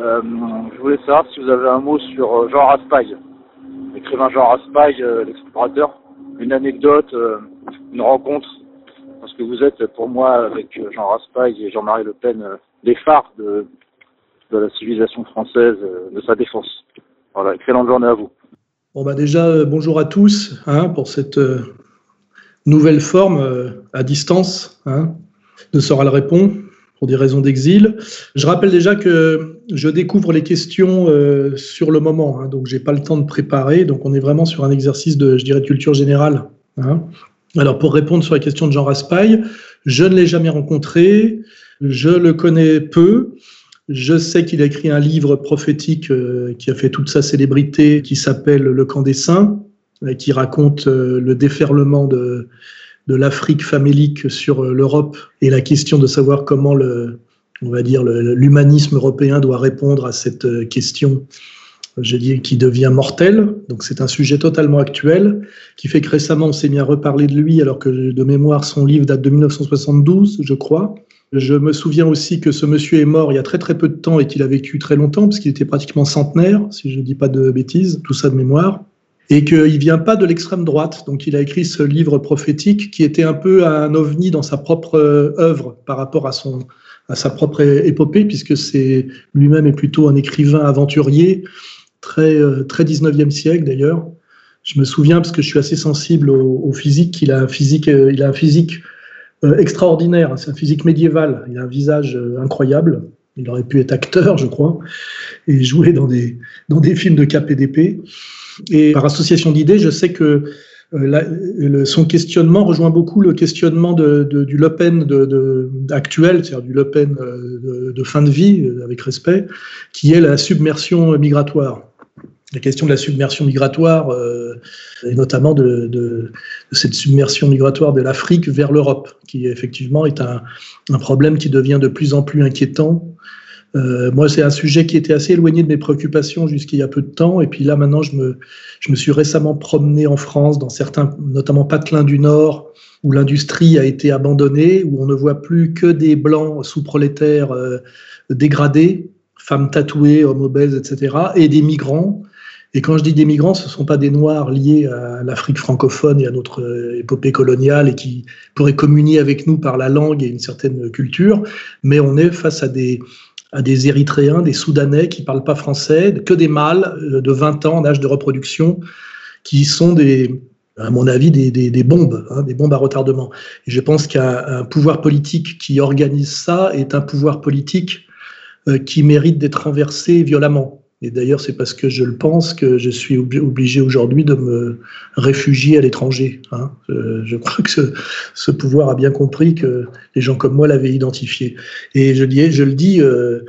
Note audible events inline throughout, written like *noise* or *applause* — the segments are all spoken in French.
Euh, je voulais savoir si vous avez un mot sur euh, Jean Raspail, l'écrivain Jean Raspail, euh, l'explorateur, une anecdote, une rencontre, parce que vous êtes pour moi avec Jean Raspail et Jean-Marie Le Pen des phares de, de la civilisation française, de sa défense. Voilà, excellente journée à vous. Bon bah déjà bonjour à tous hein, pour cette nouvelle forme à distance hein, de Soral Répond pour des raisons d'exil. Je rappelle déjà que je découvre les questions euh, sur le moment, hein, donc j'ai pas le temps de préparer. Donc on est vraiment sur un exercice de, je dirais, culture générale. Hein. Alors pour répondre sur la question de Jean Raspail, je ne l'ai jamais rencontré, je le connais peu. Je sais qu'il a écrit un livre prophétique euh, qui a fait toute sa célébrité, qui s'appelle Le camp des saints, qui raconte euh, le déferlement de, de l'Afrique famélique sur l'Europe et la question de savoir comment le, on va dire, l'humanisme européen doit répondre à cette euh, question, je dis, qui devient mortelle. Donc c'est un sujet totalement actuel, qui fait que récemment on s'est mis à reparler de lui, alors que de mémoire son livre date de 1972, je crois. Je me souviens aussi que ce monsieur est mort il y a très très peu de temps et qu'il a vécu très longtemps, parce qu'il était pratiquement centenaire, si je ne dis pas de bêtises, tout ça de mémoire et qu'il vient pas de l'extrême droite. Donc il a écrit ce livre prophétique qui était un peu un ovni dans sa propre euh, œuvre par rapport à son à sa propre épopée, puisque c'est lui-même est plutôt un écrivain aventurier, très euh, très 19e siècle d'ailleurs. Je me souviens parce que je suis assez sensible au, physique. Il a un physique, euh, il a un physique extraordinaire. C'est un physique médiéval. Il a un visage incroyable. Il aurait pu être acteur, je crois, et jouer dans des dans des films de KPDP. Et par association d'idées, je sais que euh, son questionnement rejoint beaucoup le questionnement du Le Pen actuel, c'est-à-dire du Le Pen euh, de, fin de vie, euh, avec respect, qui est la submersion migratoire. La question de la submersion migratoire, et notamment de, cette submersion migratoire de l'Afrique vers l'Europe, qui effectivement est un, problème qui devient de plus en plus inquiétant euh, moi, c'est un sujet qui était assez éloigné de mes préoccupations jusqu'il y a peu de temps. Et puis là, maintenant, je me, suis récemment promené en France, dans certains, notamment patelins du Nord, où l'industrie a été abandonnée, où on ne voit plus que des blancs sous-prolétaires euh, dégradés, femmes tatouées, hommes obèses, etc., et des migrants. Et quand je dis des migrants, ce ne sont pas des noirs liés à l'Afrique francophone et à notre euh, épopée coloniale et qui pourraient communier avec nous par la langue et une certaine culture, mais on est face à des, à des Érythréens, des Soudanais qui parlent pas français, que des mâles euh, de 20 ans en âge de reproduction, qui sont des, à mon avis, des, des, bombes, hein, des bombes à retardement. Et je pense qu'un pouvoir politique qui organise ça est un pouvoir politique euh, qui mérite d'être renversé violemment. Et d'ailleurs, c'est parce que je le pense que je suis obligé aujourd'hui de me réfugier à l'étranger. Hein. Je crois que ce, pouvoir a bien compris que les gens comme moi l'avaient identifié. Et je le dis, euh,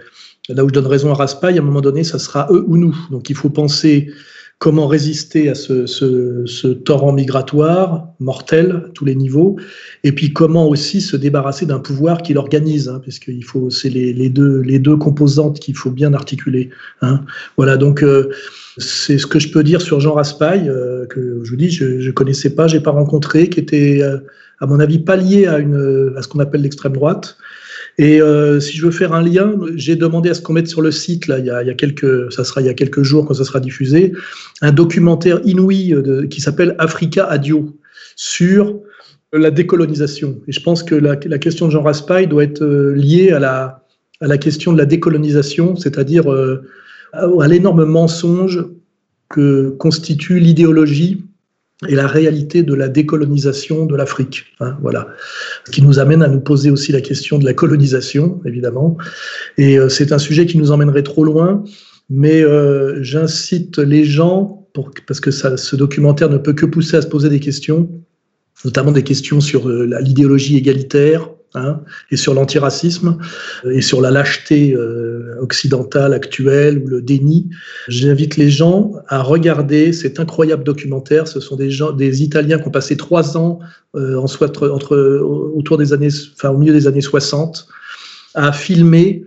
là où je donne raison à Raspail, à un moment donné, ça sera eux ou nous. Donc il faut penser comment résister à ce, ce, ce, torrent migratoire mortel à tous les niveaux, et puis comment aussi se débarrasser d'un pouvoir qui l'organise, hein, parce qu'il faut, c'est les, les, deux, les deux composantes qu'il faut bien articuler. Hein. Voilà, donc euh, c'est ce que je peux dire sur Jean Raspail, euh, que je vous dis, je ne connaissais pas, j'ai pas rencontré, qui était, euh, à mon avis, pas lié à, une, à ce qu'on appelle l'extrême droite. Et euh, si je veux faire un lien, j'ai demandé à ce qu'on mette sur le site, là, il y, a, quelques, ça sera il y a quelques jours quand ça sera diffusé, un documentaire inouï de, qui s'appelle Africa Adio sur la décolonisation. Et je pense que la, question de Jean Raspail doit être euh, liée à la, à la question de la décolonisation, c'est-à-dire euh, à l'énorme mensonge que constitue l'idéologie et la réalité de la décolonisation de l'Afrique. Hein, voilà. Ce qui nous amène à nous poser aussi la question de la colonisation, évidemment. Et euh, c'est un sujet qui nous emmènerait trop loin, mais euh, j'incite les gens, pour, parce que ça, ce documentaire ne peut que pousser à se poser des questions, notamment des questions sur euh, l'idéologie égalitaire, hein, et sur l'antiracisme et sur la lâcheté euh, occidentale actuelle ou le déni. J'invite les gens à regarder cet incroyable documentaire. Ce sont des gens, des Italiens qui ont passé trois ans euh, en soit entre, autour des années, enfin au milieu des années 60, à filmer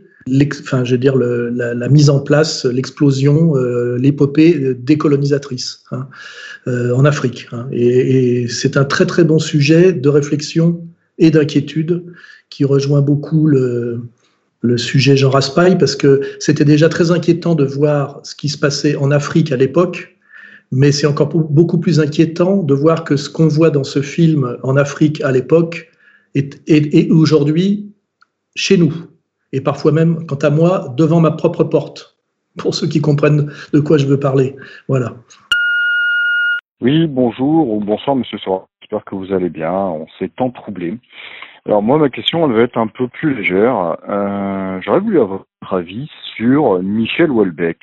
enfin, je veux dire, la, mise en place, l'explosion, euh, l'épopée décolonisatrice hein, euh, en Afrique. Hein. Et c'est un très très bon sujet de réflexion et d'inquiétude qui rejoint beaucoup le, sujet Jean Raspail parce que c'était déjà très inquiétant de voir ce qui se passait en Afrique à l'époque, mais c'est encore beaucoup plus inquiétant de voir que ce qu'on voit dans ce film en Afrique à l'époque est, est, aujourd'hui chez nous et parfois même, quant à moi, devant ma propre porte, pour ceux qui comprennent de quoi je veux parler. Voilà. Oui, bonjour ou bonsoir, monsieur Sora. J'espère que vous allez bien. On s'est tant troublé. Alors moi, ma question, elle va être un peu plus légère. Euh, J'aurais voulu avoir votre avis sur Michel Houellebecq,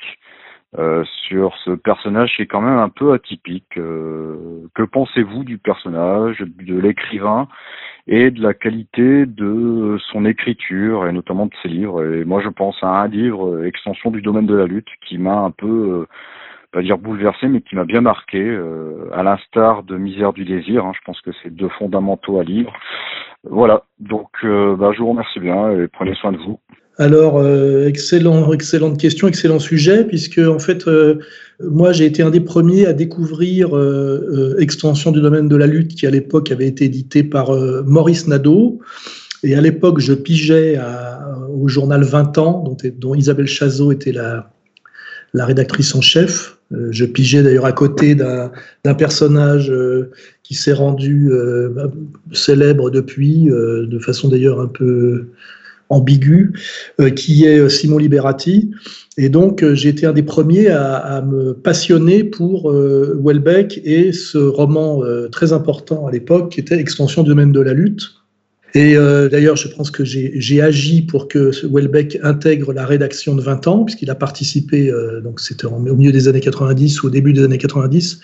euh, sur ce personnage qui est quand même un peu atypique. Euh, que pensez-vous du personnage, de l'écrivain et de la qualité de son écriture et notamment de ses livres? Et moi, je pense à un livre, Extension du domaine de la lutte, qui m'a un peu, pas dire bouleversé, mais qui m'a bien marqué, euh, à l'instar de Misère du désir. Hein, je pense que c'est deux fondamentaux à lire. Voilà, donc euh, bah, je vous remercie bien et prenez soin de vous. Alors, euh, excellent, excellente question, excellent sujet, puisque en fait, moi, j'ai été un des premiers à découvrir Extension du domaine de la lutte, qui à l'époque avait été édité par Maurice Nadeau. Et à l'époque, je pigeais au journal 20 ans, dont Isabelle Chazot était la, la rédactrice en chef. je pigeais d'ailleurs à côté d'un personnage qui s'est rendu célèbre depuis, de façon d'ailleurs un peu ambigu, euh, qui est euh, Simon Liberati. Et donc, euh, j'ai été un des premiers à, me passionner pour euh, Welbeck et ce roman euh, très important à l'époque, qui était Extension du domaine de la lutte. Et euh, d'ailleurs, je pense que j'ai agi pour que Welbeck intègre la rédaction de 20 ans, puisqu'il a participé, euh, donc c'était au milieu des années 90 ou au début des années 90,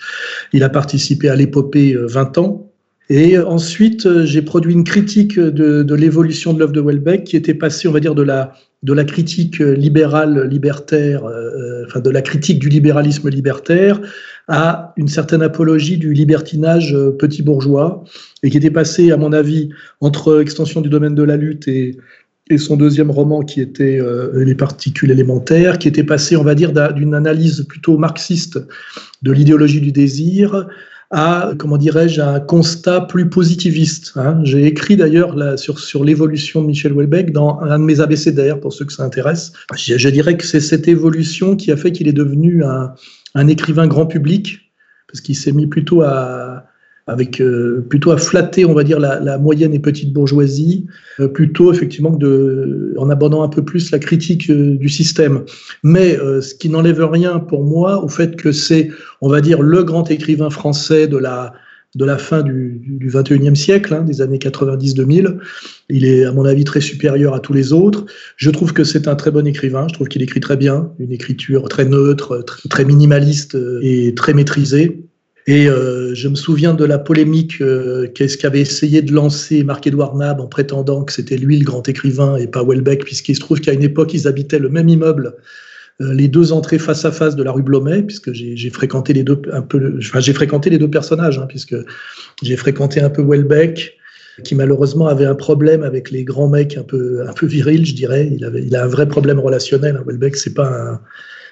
il a participé à l'épopée 20 ans, et ensuite, euh, j'ai produit une critique de, de l'évolution de l'œuvre de Welbeck qui était passée, on va dire, de la, de la critique libérale, libertaire, euh, enfin de la critique du libéralisme libertaire à une certaine apologie du libertinage euh, petit bourgeois et qui était passée, à mon avis, entre extension du domaine de la lutte et, son deuxième roman qui était euh, Les particules élémentaires, qui était passé, on va dire, d'une analyse plutôt marxiste de l'idéologie du désir à, comment dirais-je, un constat plus positiviste. Hein. J'ai écrit d'ailleurs sur, sur l'évolution de Michel Houellebecq dans un de mes ABC d'ailleurs pour ceux que ça intéresse. Je, je dirais que c'est cette évolution qui a fait qu'il est devenu un, un écrivain grand public parce qu'il s'est mis plutôt à, avec euh, plutôt à flatter, on va dire, la, moyenne et petite bourgeoisie, euh, plutôt effectivement que de, en abordant un peu plus la critique euh, du système. Mais ce qui n'enlève rien pour moi au fait que c'est, on va dire, le grand écrivain français de la de la fin du, du 21e siècle, hein, des années 90-2000. Il est, à mon avis, très supérieur à tous les autres. Je trouve que c'est un très bon écrivain. Je trouve qu'il écrit très bien, une écriture très neutre, très, minimaliste et très maîtrisée. Et euh, je me souviens de la polémique euh, qu'est-ce qu'avait essayé de lancer Marc-Édouard Nab en prétendant que c'était lui le grand écrivain et pas Welbeck, puisqu'il se trouve qu'à une époque, ils habitaient le même immeuble, euh, les deux entrées face à face de la rue Blomet, puisque j'ai fréquenté les deux un peu, enfin j'ai fréquenté les deux personnages, hein, puisque j'ai fréquenté un peu Welbeck, qui malheureusement avait un problème avec les grands mecs un peu un peu virils, je dirais. Il avait, il a un vrai problème relationnel. Hein. Welbeck, c'est pas un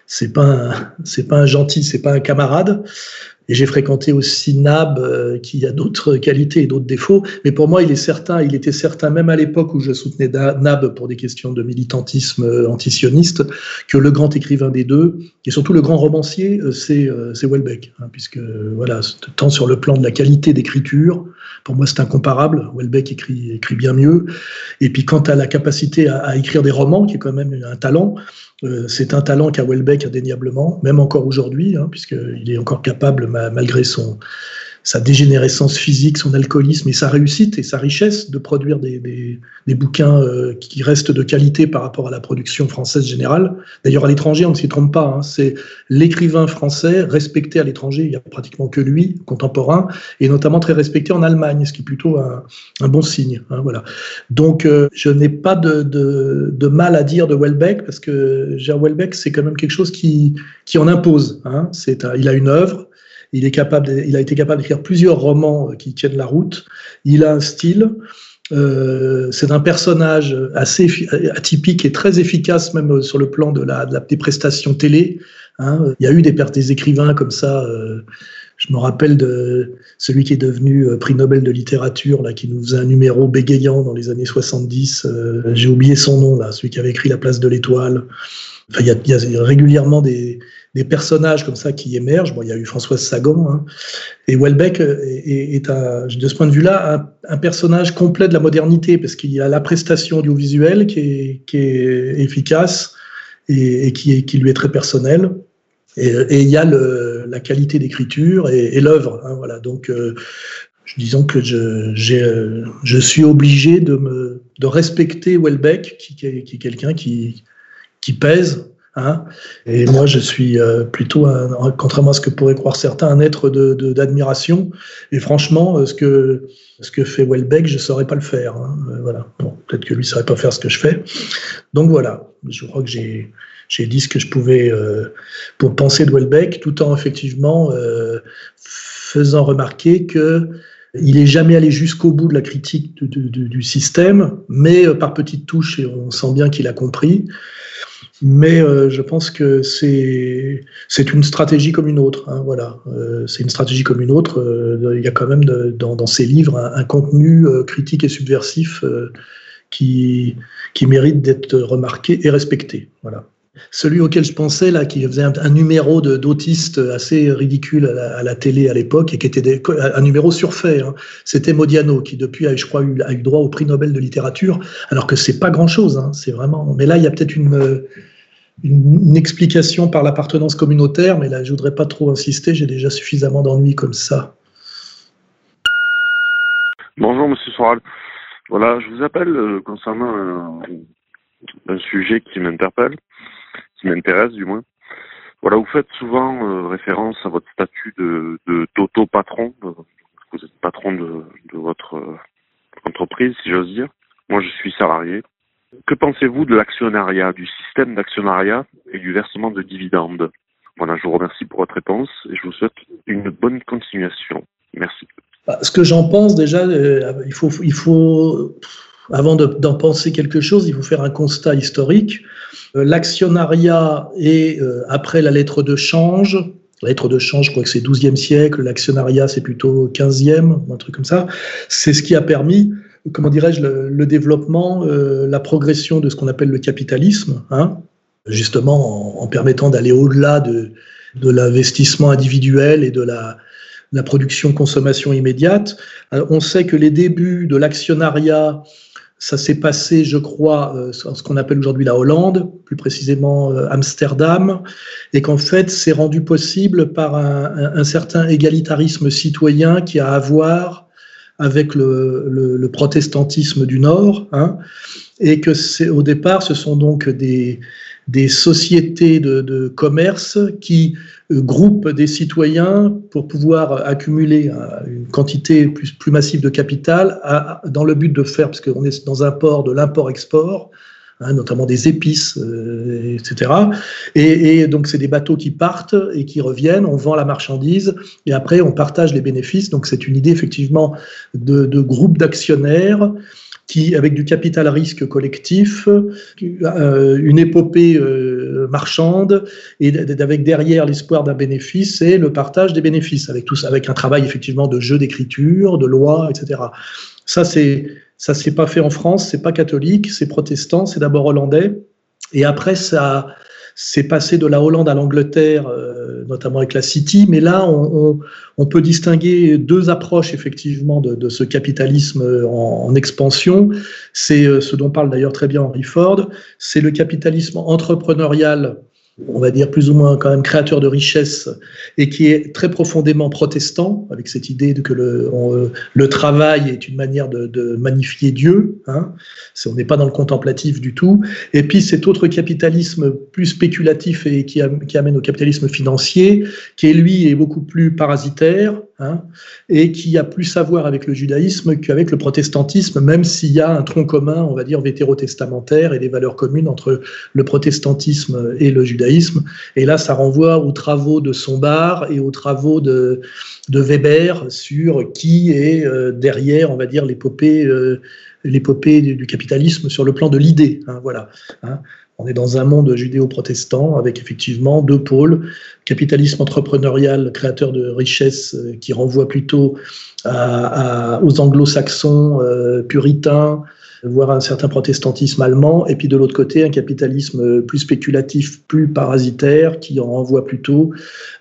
c'est pas c'est pas un gentil, c'est pas un camarade. Et j'ai fréquenté aussi Nab, euh, qui a d'autres qualités et d'autres défauts. Mais pour moi, il est certain, il était certain, même à l'époque où je soutenais Nab pour des questions de militantisme euh, antisioniste, que le grand écrivain des deux, et surtout le grand romancier, euh, c'est Welbeck. Hein, puisque, voilà, tant sur le plan de la qualité d'écriture, pour moi, c'est incomparable. Welbeck écrit, écrit bien mieux. Et puis, quant à la capacité à, écrire des romans, qui est quand même un talent, euh, c'est un talent qu'a Welbeck indéniablement, même encore aujourd'hui, hein, puisqu'il est encore capable, ma, malgré son, sa dégénérescence physique, son alcoolisme et sa réussite et sa richesse de produire des, des, des bouquins euh, qui restent de qualité par rapport à la production française générale. D'ailleurs, à l'étranger, on ne s'y trompe pas. Hein, c'est l'écrivain français respecté à l'étranger. Il n'y a pratiquement que lui, contemporain, et notamment très respecté en Allemagne, ce qui est plutôt un, un bon signe. Hein, voilà. Donc, euh, je n'ai pas de, de, de, mal à dire de Welbeck parce que Gérard Welbeck, c'est quand même quelque chose qui, qui en impose. Hein. C'est, il a une œuvre il, est capable il a été capable d'écrire plusieurs romans qui tiennent la route. Il a un style. Euh, c'est un personnage assez atypique et très efficace même sur le plan de la, des prestations télé. Hein. Il y a eu des, des écrivains comme ça. Euh, je me rappelle de celui qui est devenu euh, prix Nobel de littérature, là, qui nous faisait un numéro bégayant dans les années 70. J'ai oublié son nom, là, celui qui avait écrit La place de l'étoile. Il y a régulièrement des, des personnages comme ça qui émergent. Bon, il y a eu Françoise Sagan, hein. et Welbeck est, est de ce point de vue-là un, personnage complet de la modernité, parce qu'il y a la prestation audiovisuelle qui est, qui est efficace et, qui, lui est très personnelle, et, il y a la qualité d'écriture et, l'œuvre. Hein, voilà. Donc, euh, disons que je, je suis obligé de, respecter Welbeck, qui, est quelqu'un qui pèse Hein et moi, je suis euh, plutôt, un, contrairement à ce que pourraient croire certains, un être d'admiration. De, et franchement, euh, ce que, ce que fait Welbeck, je ne saurais pas le faire. Hein. Euh, voilà. Bon, Peut-être que lui ne saurait pas faire ce que je fais. Donc voilà, je crois que j'ai j'ai dit ce que je pouvais euh, pour penser de Welbeck, tout en effectivement euh, faisant remarquer que il est jamais allé jusqu'au bout de la critique du, du, du système, mais par petites touches, et on sent bien qu'il a compris. Mais euh, je pense que c'est une stratégie comme une autre. Hein, voilà, euh, c'est une stratégie comme une autre. Euh, il y a quand même dans, ces livres un, contenu critique et subversif qui qui mérite d'être remarqué et respecté. Voilà. Celui auquel je pensais, là, qui faisait un, numéro d'autiste assez ridicule à la, télé à l'époque et qui était un numéro surfait, hein. c'était Modiano, qui depuis a, je crois, eu, a eu droit au prix Nobel de littérature, alors que c'est pas grand-chose, hein, c'est vraiment. Mais là, il y a peut-être une, une, explication par l'appartenance communautaire, mais là, je voudrais pas trop insister, j'ai déjà suffisamment d'ennuis comme ça. Bonjour, Monsieur Soral. Voilà, je vous appelle euh, concernant un, un sujet qui m'interpelle qui m'intéresse du moins. Voilà, vous faites souvent euh, référence à votre statut de d'auto-patron. Vous êtes patron de, votre euh, entreprise, si j'ose dire. Moi, je suis salarié. Que pensez-vous de l'actionnariat, du système d'actionnariat et du versement de dividendes? Voilà, je vous remercie pour votre réponse et je vous souhaite une bonne continuation. Merci. Bah, ce que j'en pense déjà, euh, il faut, il faut avant d'en penser quelque chose, il faut faire un constat historique. Euh, l'actionnariat est, euh, après la lettre de change, la lettre de change, je crois que c'est 12e siècle, l'actionnariat c'est plutôt 15e, un truc comme ça, c'est ce qui a permis, comment dirais-je, le, développement, euh, la progression de ce qu'on appelle le capitalisme, hein, justement en, permettant d'aller au-delà de, de l'investissement individuel et de la, la production-consommation immédiate. on sait que les débuts de l'actionnariat ça s'est passé, je crois, euh, ce qu'on appelle aujourd'hui la Hollande, plus précisément euh, Amsterdam, et qu'en fait, c'est rendu possible par un, un, certain égalitarisme citoyen qui a à voir avec le, protestantisme du Nord, hein, et que c'est au départ, ce sont donc des, sociétés de, commerce qui euh, groupent des citoyens pour pouvoir accumuler euh, une quantité plus, massive de capital dans le but de faire, parce qu'on est dans un port de l'import-export, hein, notamment des épices, euh, etc. Et, donc c'est des bateaux qui partent et qui reviennent, on vend la marchandise et après on partage les bénéfices. Donc c'est une idée effectivement de, groupe d'actionnaires qui, avec du capital à risque collectif, euh, une épopée euh, marchande, et avec derrière l'espoir d'un bénéfice et le partage des bénéfices, avec tout avec un travail effectivement de jeu d'écriture, de loi, etc. Ça, c'est ça s'est pas fait en France, c'est pas catholique, c'est protestant, c'est d'abord hollandais, et après ça c'est passé de la Hollande à l'Angleterre, euh, notamment avec la City, mais là, on, peut distinguer deux approches effectivement de, ce capitalisme en, en expansion. C'est euh, ce dont parle d'ailleurs très bien Henry Ford, c'est le capitalisme entrepreneurial on va dire plus ou moins quand même créateur de richesse et qui est très profondément protestant avec cette idée de que le, le travail est une manière de, de magnifier Dieu. Hein. on n'est pas dans le contemplatif du tout. Et puis cet autre capitalisme plus spéculatif et qui, qui amène au capitalisme financier, qui est lui est beaucoup plus parasitaire hein, et qui a plus à voir avec le judaïsme qu'avec le protestantisme, même s'il y a un tronc commun, on va dire vétérotestamentaire et des valeurs communes entre le protestantisme et le judaïsme. Et là, ça renvoie aux travaux de Sombart et aux travaux de, Weber sur qui est euh, derrière, on va dire, l'épopée, euh, l'épopée du, capitalisme sur le plan de l'idée. Hein, voilà. Hein. On est dans un monde judéo-protestant avec effectivement deux pôles, capitalisme entrepreneurial, créateur de richesses, euh, qui renvoie plutôt aux anglo-saxons puritains, voire un certain protestantisme allemand, et puis de l'autre côté, un capitalisme plus spéculatif, plus parasitaire, qui en renvoie plutôt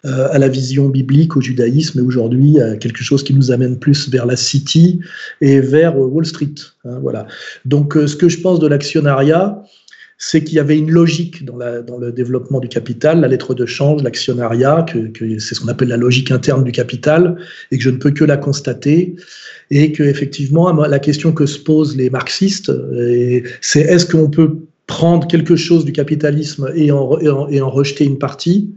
euh, à la vision biblique, au judaïsme, et aujourd'hui à quelque chose qui nous amène plus vers la City et vers Wall Street. Hein, voilà. Donc, euh, ce que je pense de l'actionnariat, c'est qu'il y avait une logique dans, le développement du capital, la lettre de change, l'actionnariat, que, c'est ce qu'on appelle la logique interne du capital, et que je ne peux que la constater, et que effectivement la question que se posent les marxistes, c'est est-ce qu'on peut prendre quelque chose du capitalisme et en rejeter une partie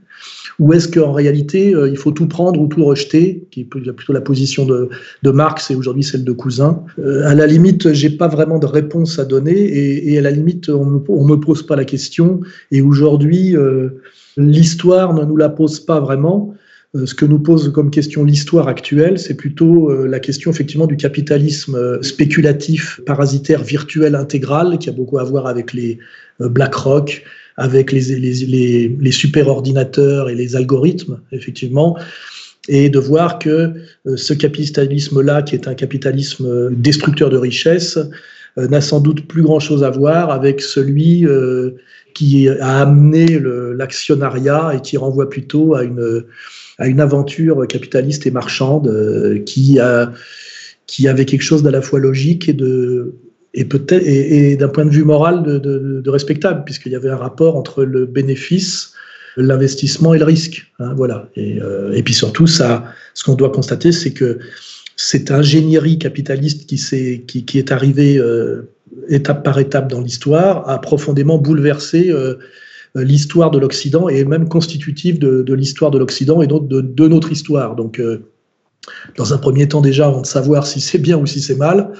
ou est-ce qu'en réalité, euh, il faut tout prendre ou tout rejeter, qui est plutôt la position de, de Marx et aujourd'hui celle de Cousin euh, À la limite, j'ai pas vraiment de réponse à donner et, et à la limite, on me, me pose pas la question. Et aujourd'hui, euh, l'histoire ne nous la pose pas vraiment. Ce que nous pose comme question l'histoire actuelle, c'est plutôt la question effectivement du capitalisme spéculatif, parasitaire, virtuel, intégral, qui a beaucoup à voir avec les BlackRock, avec les, les, les, super ordinateurs et les algorithmes, effectivement, et de voir que euh, ce capitalisme-là, qui est un capitalisme euh, destructeur de richesse, euh, n'a sans doute plus grand-chose à voir avec celui qui a amené l'actionnariat et qui renvoie plutôt à une, à une aventure capitaliste et marchande qui, a, qui avait quelque chose d'à la fois logique et d'un point de vue moral de, respectable, puisqu'il y avait un rapport entre le bénéfice, l'investissement et le risque. Hein, voilà. Et, euh, et, puis surtout, ce qu'on doit constater, c'est que cette ingénierie capitaliste qui, est, arrivée euh, étape par étape dans l'histoire a profondément bouleversé euh, l'histoire de l'Occident et même constitutive de, l'histoire de l'Occident et donc de, notre histoire. Donc, dans un premier temps déjà, avant de savoir si c'est bien ou si c'est mal,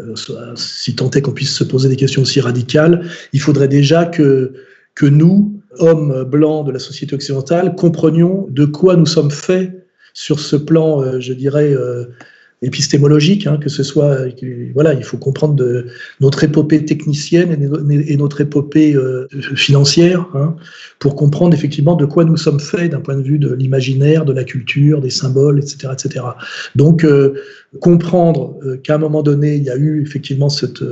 euh, si tant est qu'on puisse se poser des questions aussi radicales, il faudrait déjà que, que nous, hommes blancs de la société occidentale, comprenions de quoi nous sommes faits sur ce plan, euh, je dirais, euh, épistémologique, hein, que ce soit, voilà, il faut comprendre notre épopée technicienne et, notre épopée euh, financière hein, pour comprendre effectivement de quoi nous sommes faits d'un point de vue de l'imaginaire, de la culture, des symboles, etc., etc. Donc euh, comprendre euh, qu'à un moment donné, il y a eu effectivement cette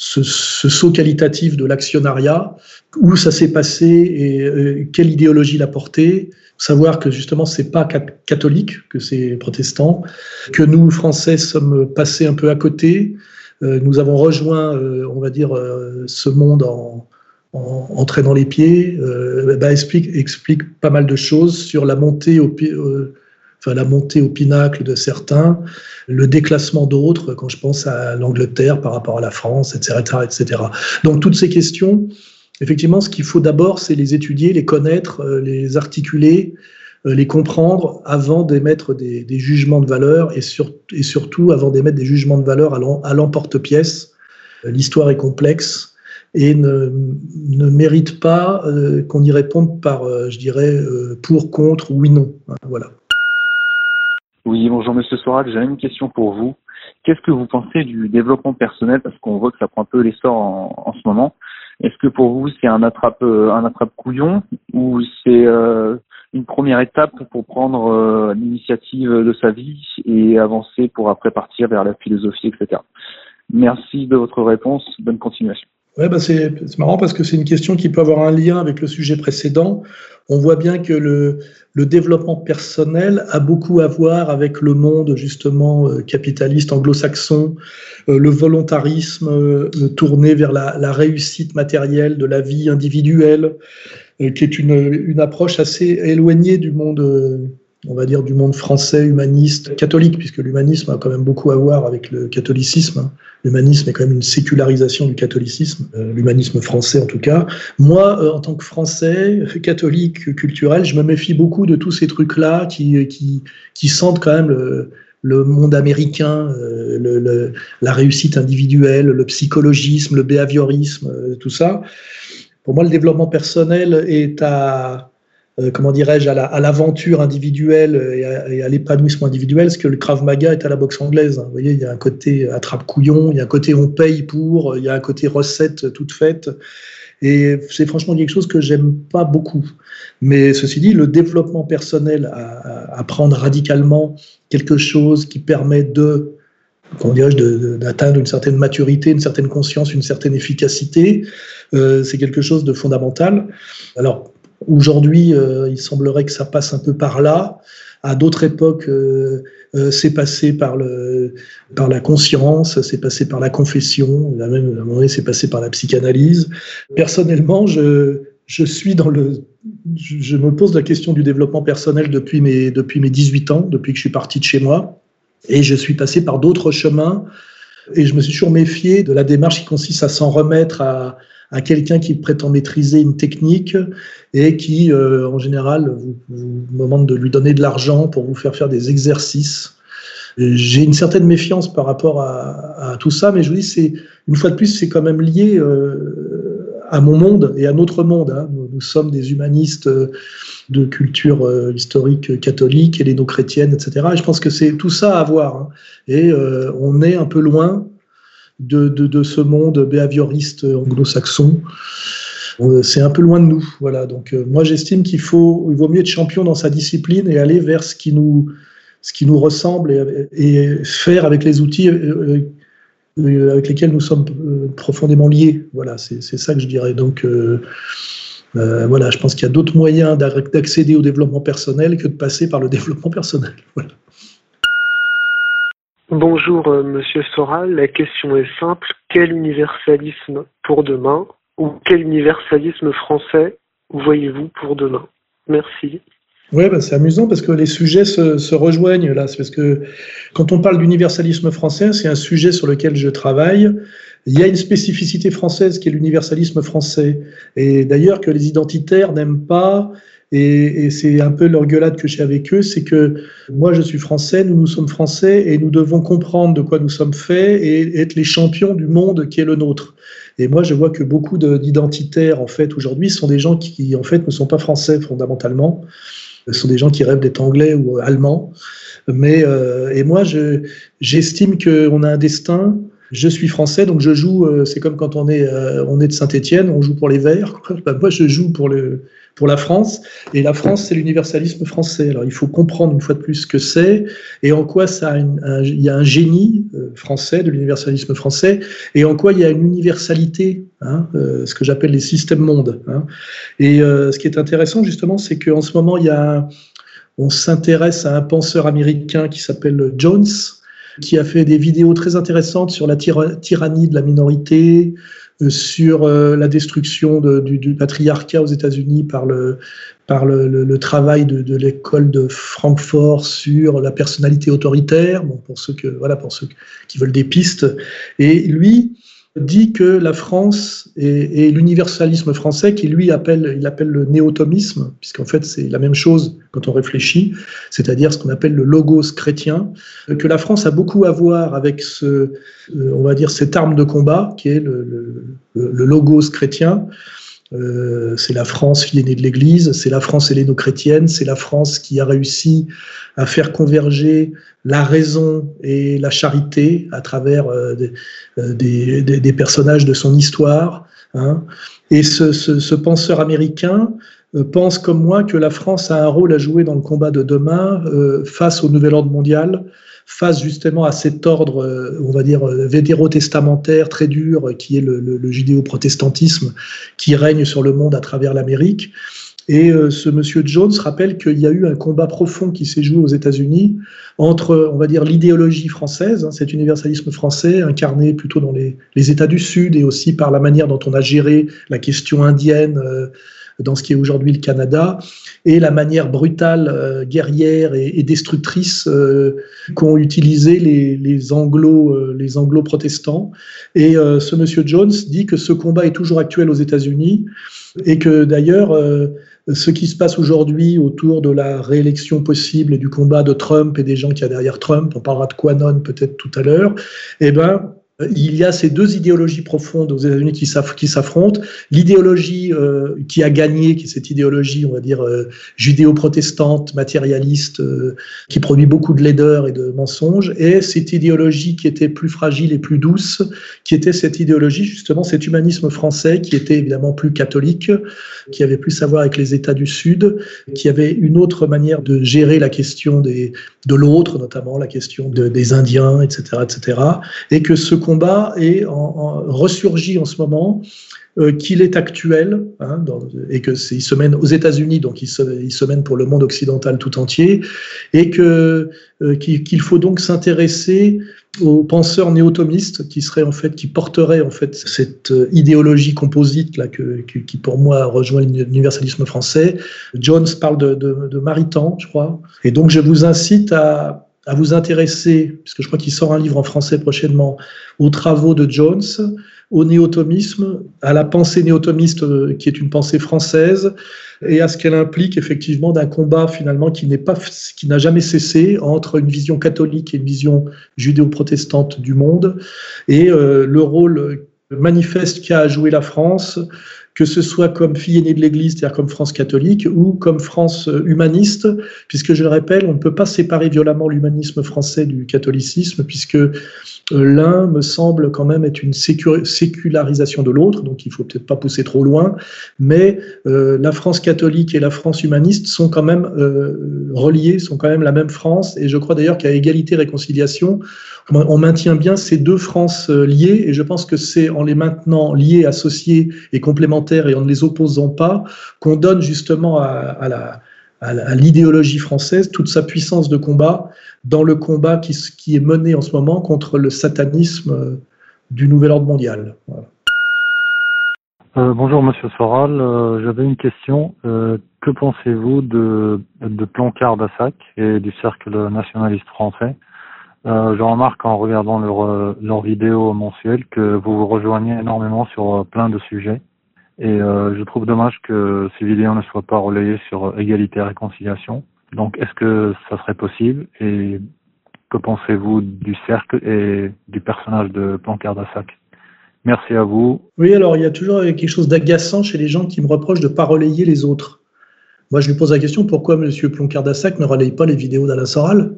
ce, ce, saut qualitatif de l'actionnariat, où ça s'est passé et quelle idéologie l'a porté, savoir que justement c'est pas catholique, que c'est protestant, que nous Français sommes passés un peu à côté. Euh, nous avons rejoint, euh, on va dire, euh, ce monde en, en, traînant les pieds. Bah, explique, explique pas mal de choses sur la montée au pinacle de certains, le déclassement d'autres, quand je pense à l'Angleterre par rapport à la France, etc., etc. Donc toutes ces questions, Effectivement, ce qu'il faut d'abord, c'est les étudier, les connaître, euh, les articuler, euh, les comprendre avant d'émettre des, jugements de valeur et, surtout avant d'émettre des jugements de valeur à l'emporte-pièce. Euh, l'histoire est complexe et ne, mérite pas qu'on y réponde par, je dirais, pour, contre, oui, non. Hein, voilà. Oui, bonjour Monsieur Soral, j'ai une question pour vous. Qu'est-ce que vous pensez du développement personnel? Parce qu'on voit que ça prend un peu l'essor en ce moment. Est-ce que pour vous c'est un attrape euh, un attrape couillon ou c'est euh, une première étape pour prendre euh, l'initiative de sa vie et avancer pour après partir vers la philosophie, etc. Merci de votre réponse. Bonne continuation. Ouais, bah c'est marrant parce que c'est une question qui peut avoir un lien avec le sujet précédent. On voit bien que le, développement personnel a beaucoup à voir avec le monde justement euh, capitaliste anglo-saxon, euh, le volontarisme euh, tourné vers la, réussite matérielle de la vie individuelle, qui est une, approche assez éloignée du monde on va dire, du monde français humaniste catholique, puisque l'humanisme a quand même beaucoup à voir avec le catholicisme. L'humanisme est quand même une sécularisation du catholicisme, euh, l'humanisme français en tout cas. Moi, euh, en tant que Français, *laughs* catholique, culturel, je me méfie beaucoup de tous ces trucs-là qui, qui, qui sentent quand même le, monde américain, euh, la réussite individuelle, le psychologisme, le behaviorisme, tout ça. Pour moi, le développement personnel est à euh, comment dirais-je, à l'aventure individuelle et à, l'épanouissement individuel, ce que le Krav Maga est à la boxe anglaise. Vous voyez, il y a un côté attrape-couillon, il y a un côté on paye pour, il y a un côté recette toute faite. Et c'est franchement quelque chose que j'aime pas beaucoup. Mais ceci dit, le développement personnel à, prendre radicalement quelque chose qui permet de comment dirais-je, d'atteindre une certaine maturité, une certaine conscience, une certaine efficacité, euh, c'est quelque chose de fondamental. Alors, Aujourd'hui, euh, il semblerait que ça passe un peu par là. À d'autres époques, euh, euh, c'est passé par, le, par la conscience, c'est passé par la confession, à un moment donné, c'est passé par la psychanalyse. Personnellement, je, je suis dans le. Je me pose la question du développement personnel depuis mes, depuis mes 18 ans, depuis que je suis parti de chez moi. Et je suis passé par d'autres chemins. Et je me suis toujours méfié de la démarche qui consiste à s'en remettre à, à quelqu'un qui prétend maîtriser une technique et qui, euh, en général, vous, vous, demande de lui donner de l'argent pour vous faire faire des exercices. J'ai une certaine méfiance par rapport à, à, tout ça, mais je vous dis, c'est une fois de plus, c'est quand même lié euh, à mon monde et à notre monde. Hein. Nous, sommes des humanistes de culture euh, historique catholique, et chrétienne etc. Et je pense que c'est tout ça à voir. Hein. Et euh, on est un peu loin de, de, ce monde behavioriste anglo-saxon. Euh, c'est un peu loin de nous, voilà. Donc euh, moi j'estime qu'il faut, il vaut mieux être champion dans sa discipline et aller vers ce qui nous, ce qui nous ressemble et, faire avec les outils euh, avec lesquels nous sommes profondément liés. Voilà, c'est ça que je dirais. Donc voilà, je pense qu'il y a d'autres moyens d'accéder au développement personnel que de passer par le *laughs* développement personnel. Bonjour euh, Monsieur Soral, la question est simple. Quel universalisme pour demain ou quel universalisme français voyez-vous pour demain? Merci. Oui, bah, c'est amusant parce que les sujets se, se rejoignent là. C'est parce que quand on parle d'universalisme français, c'est un sujet sur lequel je travaille. Il y a une spécificité française qui est l'universalisme français. Et d'ailleurs que les identitaires n'aiment pas et, c'est un peu l'engueulade que j'ai avec eux, c'est que moi je suis français, nous nous sommes français et nous devons comprendre de quoi nous sommes faits et être les champions du monde qui est le nôtre. Et moi je vois que beaucoup d'identitaires en fait aujourd'hui sont des gens qui en fait ne sont pas français fondamentalement, ce sont des gens qui rêvent d'être anglais ou allemands. Mais euh, et moi je j'estime qu'on a un destin je suis français, donc je joue. Euh, c'est comme quand on est, euh, on est de Saint-Étienne, on joue pour les Verts. *laughs* Moi, je joue pour le, pour la France. Et la France, c'est l'universalisme français. Alors il faut comprendre une fois de plus ce que c'est et en quoi il y a un génie euh, français de l'universalisme français et en quoi il y a une universalité, hein, euh, ce que j'appelle les systèmes mondes. Hein. Et euh, ce qui est intéressant justement, c'est qu'en ce moment il y a, on s'intéresse à un penseur américain qui s'appelle Jones qui a fait des vidéos très intéressantes sur la tyrannie de la minorité, sur euh, la destruction de, du, du, patriarcat aux États-Unis par le, par le, le, travail de, de l'école de Francfort sur la personnalité autoritaire, bon, pour ceux que voilà pour ceux qui veulent des pistes. Et lui, dit que la France et, l'universalisme français, qui lui appelle, il appelle le néotomisme, puisqu'en fait c'est la même chose quand on réfléchit, c'est-à-dire ce qu'on appelle le logos chrétien, que la France a beaucoup à voir avec ce, euh, on va dire, cette arme de combat qui est le, logos chrétien. Euh, c'est la France fille aînée de l'Église, c'est la France helléno-chrétienne, c'est la France qui a réussi à faire converger la raison et la charité à travers euh, euh, des, des, des, personnages de son histoire. Hein. Et ce, ce, ce, penseur américain pense comme moi que la France a un rôle à jouer dans le combat de demain face au nouvel ordre mondial, face justement à cet ordre, euh, on va dire, euh, védéro-testamentaire très dur, qui est le, le, judéo-protestantisme qui règne sur le monde à travers l'Amérique. Et euh, ce monsieur Jones rappelle qu'il y a eu un combat profond qui s'est joué aux États-Unis entre, on va dire, l'idéologie française, hein, cet universalisme français incarné plutôt dans les, États du Sud et aussi par la manière dont on a géré la question indienne, dans ce qui est aujourd'hui le Canada, et la manière brutale, guerrière et, destructrice qu'ont utilisé les, les anglo les anglo protestants. Et ce monsieur Jones dit que ce combat est toujours actuel aux États-Unis et que d'ailleurs ce qui se passe aujourd'hui autour de la réélection possible et du combat de Trump et des gens qui y derrière Trump, on parlera de Quanon peut-être tout à l'heure, eh ben, il y a ces deux idéologies profondes aux États-Unis qui s'affrontent. L'idéologie euh, qui a gagné, qui est cette idéologie, on va dire, euh, judéo-protestante, matérialiste, euh, qui produit beaucoup de laideur et de mensonges, et cette idéologie qui était plus fragile et plus douce, qui était cette idéologie, justement, cet humanisme français, qui était évidemment plus catholique, qui avait plus à voir avec les États du Sud, qui avait une autre manière de gérer la question des, de l'autre, notamment la question des Indiens, etc., etc., et que ce combat est en, en ce moment, euh, qu'il est actuel, hein, et que il se mène aux États-Unis, donc il se, il se, mène pour le monde occidental tout entier, et que euh, qu'il faut donc s'intéresser aux penseurs néo-thomistes qui seraient en fait, qui porteraient en fait cette euh, idéologie composite là que, qui pour moi rejoint l'universalisme français. Jones parle de, de, je crois, et donc je vous incite à à vous intéresser, puisque je crois qu'il sort un livre en français prochainement, aux travaux de Jones, au néotomisme, à la pensée néotomiste euh, qui est une pensée française, et à ce qu'elle implique effectivement d'un combat finalement qui n'est pas, qui n'a jamais cessé entre une vision catholique et une vision judéo-protestante du monde, et euh, le rôle manifeste qu'a à jouer la France que ce soit comme fille aînée de l'Église, c'est-à-dire comme France catholique, ou comme France euh, humaniste, puisque je le rappelle, on ne peut pas séparer violemment l'humanisme français du catholicisme, puisque euh, l'un me semble quand même être une sécularisation de l'autre, donc il faut peut-être pas pousser trop loin, mais euh, la France catholique et la France humaniste sont quand même reliées, sont quand même la même France, et je crois d'ailleurs qu'à égalité réconciliation, on maintient bien ces deux France liées, et je pense que c'est en les maintenant liées, associées et complémentaires et en ne les opposant pas, qu'on donne justement à, l'idéologie française toute sa puissance de combat dans le combat qui, est mené en ce moment contre le satanisme euh, du nouvel ordre mondial. Euh, bonjour Monsieur Soral, euh, j'avais une question. que pensez-vous de, de Plancard d'Assac et du Cercle nationaliste français? Je remarque en regardant leurs leur vidéos mensuelles que vous vous rejoignez énormément sur plein de sujets. Et euh, je trouve dommage que ces vidéos ne soient pas relayées sur égalité et réconciliation. Donc, est-ce que ça serait possible Et que pensez-vous du cercle et du personnage de Plancard d'Assac Merci à vous. Oui, alors il y a toujours quelque chose d'agaçant chez les gens qui me reprochent de ne pas relayer les autres. Moi, je lui pose la question pourquoi M. Plancard d'Assac ne relaye pas les vidéos d'Alain Soral?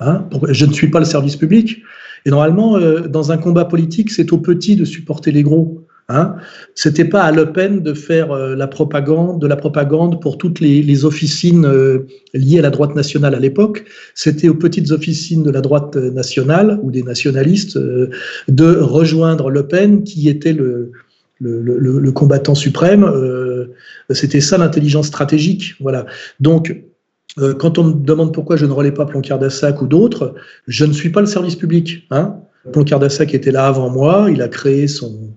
Hein? Je ne suis pas le service public. Et normalement, euh, dans un combat politique, c'est aux petits de supporter les gros. Hein C'était pas à Le Pen de faire euh, la propagande, de la propagande pour toutes les, officines euh, liées à la droite nationale à l'époque. C'était aux petites officines de la droite nationale ou des nationalistes euh, de rejoindre Le Pen, qui était le, combattant suprême. C'était ça l'intelligence stratégique. Voilà. Donc quand on me demande pourquoi je ne relais pas Plancard d'Assac ou d'autres, je ne suis pas le service public. Hein Poncardassac était là avant moi, il a créé son,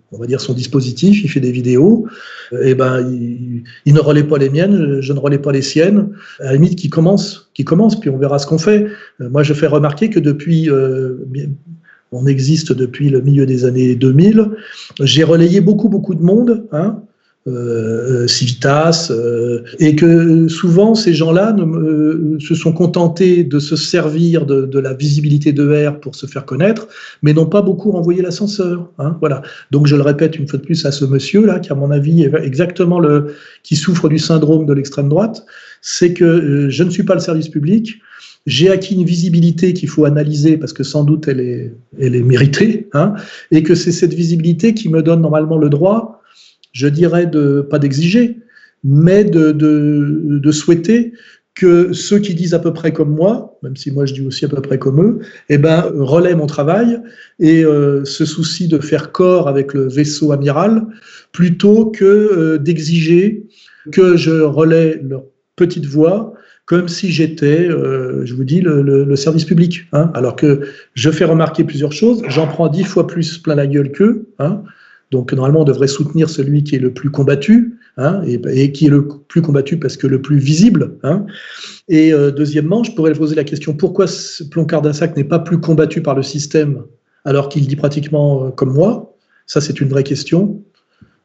dispositif, il fait des vidéos, et eh ben il, ne relaie pas les miennes, je ne relais pas les siennes. À la limite, qui commence, qui commence, puis on verra ce qu'on fait. Euh, moi, je fais remarquer que depuis, euh, on existe depuis le milieu des années 2000, j'ai relayé beaucoup beaucoup de monde, hein, euh, euh, Civitas, euh, et que souvent ces gens-là se sont contentés de se servir de, la visibilité de R pour se faire connaître, mais n'ont pas beaucoup renvoyé l'ascenseur. Hein, voilà. Donc je le répète une fois de plus à ce monsieur-là, qui à mon avis est exactement le qui souffre du syndrome de l'extrême droite, c'est que je ne suis pas le service public. J'ai acquis une visibilité qu'il faut analyser parce que sans doute elle est, elle est méritée, hein, et que c'est cette visibilité qui me donne normalement le droit je dirais, pas d'exiger, mais de, de, souhaiter que ceux qui disent à peu près comme moi, même si moi je dis aussi à peu près comme eux, eh ben, relaient mon travail et euh, se soucient de faire corps avec le vaisseau amiral plutôt que euh, d'exiger que je relaie leur petite voix comme si j'étais, euh, je vous dis, le, service public. Hein, alors que je fais remarquer plusieurs choses, j'en prends dix fois plus plein la gueule qu'eux. Hein, donc normalement, on devrait soutenir celui qui est le plus combattu, hein, et, qui est le plus combattu parce que le plus visible. Hein. Et euh, deuxièmement, je pourrais poser la question pourquoi Ploncard d'Assac n'est pas plus combattu par le système alors qu'il dit pratiquement euh, comme moi? Ça, c'est une vraie question.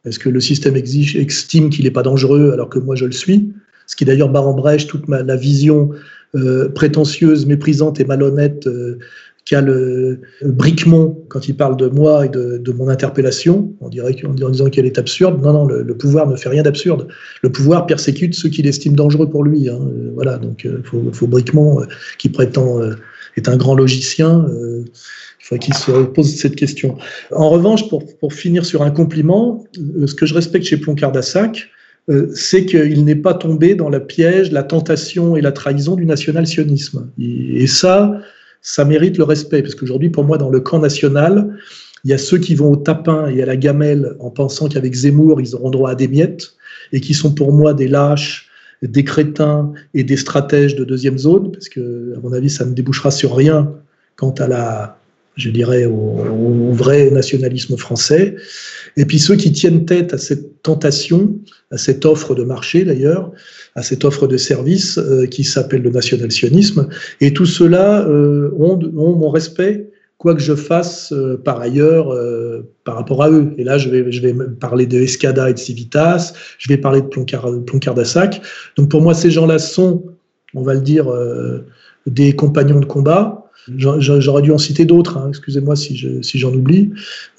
Est-ce que le système exige, estime qu'il n'est pas dangereux alors que moi je le suis? Ce qui d'ailleurs barre en brèche toute ma, la vision euh, prétentieuse, méprisante et malhonnête qu'a le Bricmont quand il parle de moi et de, mon interpellation, on dirait en, disant qu'elle est absurde. Non, non, le, pouvoir ne fait rien d'absurde. Le pouvoir persécute ceux qu'il estime dangereux pour lui. Hein. Euh, voilà, donc il euh, faut, Bricmont, euh, qui prétend être un grand logicien, il faut qu'il se pose cette question. En revanche, pour, pour finir sur un compliment, ce que je respecte chez Ploncard d'Assac, c'est qu'il n'est pas tombé dans le piège, la tentation et la trahison du national-sionisme. Et ça, ça mérite le respect, parce qu'aujourd'hui, pour moi, dans le camp national, il y a ceux qui vont au tapin et à la gamelle en pensant qu'avec Zemmour, ils auront droit à des miettes, et qui sont pour moi des lâches, des crétins et des stratèges de deuxième zone, parce que, à mon avis, ça ne débouchera sur rien quant à la, je dirais, au, vrai nationalisme français. Et puis ceux qui tiennent tête à cette tentation, à cette offre de marché d'ailleurs, à cette offre de service euh, qui s'appelle le national-sionisme. Et tout cela euh, ont, mon respect, quoi que je fasse euh, par ailleurs par rapport à eux. Et là, je vais, je vais parler de Escada et de Civitas, je vais parler de Ploncard, d'Assac. Donc pour moi, ces gens-là sont, on va le dire, des compagnons de combat. J'aurais dû en citer d'autres, hein. excusez-moi si j'en oublie,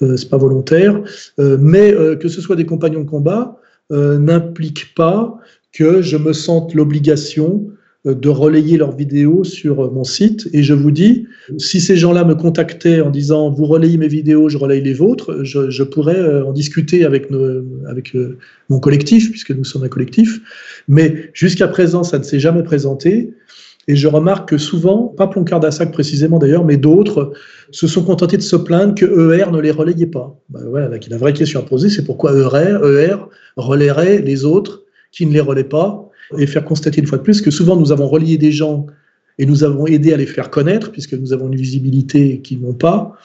euh, c'est pas volontaire. mais que ce soit des compagnons de combat n'implique pas que je me sente l'obligation euh, de relayer leurs vidéos sur euh, mon site. Et je vous dis, si ces gens-là me contactaient en disant vous relayez mes vidéos, je relaye les vôtres, je, pourrais euh, en discuter avec, mon collectif, puisque nous sommes un collectif. Mais jusqu'à présent, ça ne s'est jamais présenté. Et je remarque que souvent, pas Ploncard précisément d'ailleurs, mais d'autres se sont contentés de se plaindre que ER ne les relayait pas. Ben voilà, la vraie question à poser, c'est pourquoi ER, ER relayerait les autres qui ne les relaient pas, et faire constater une fois de plus que souvent nous avons relié des gens et nous avons aidé à les faire connaître, puisque nous avons une visibilité qu'ils n'ont pas.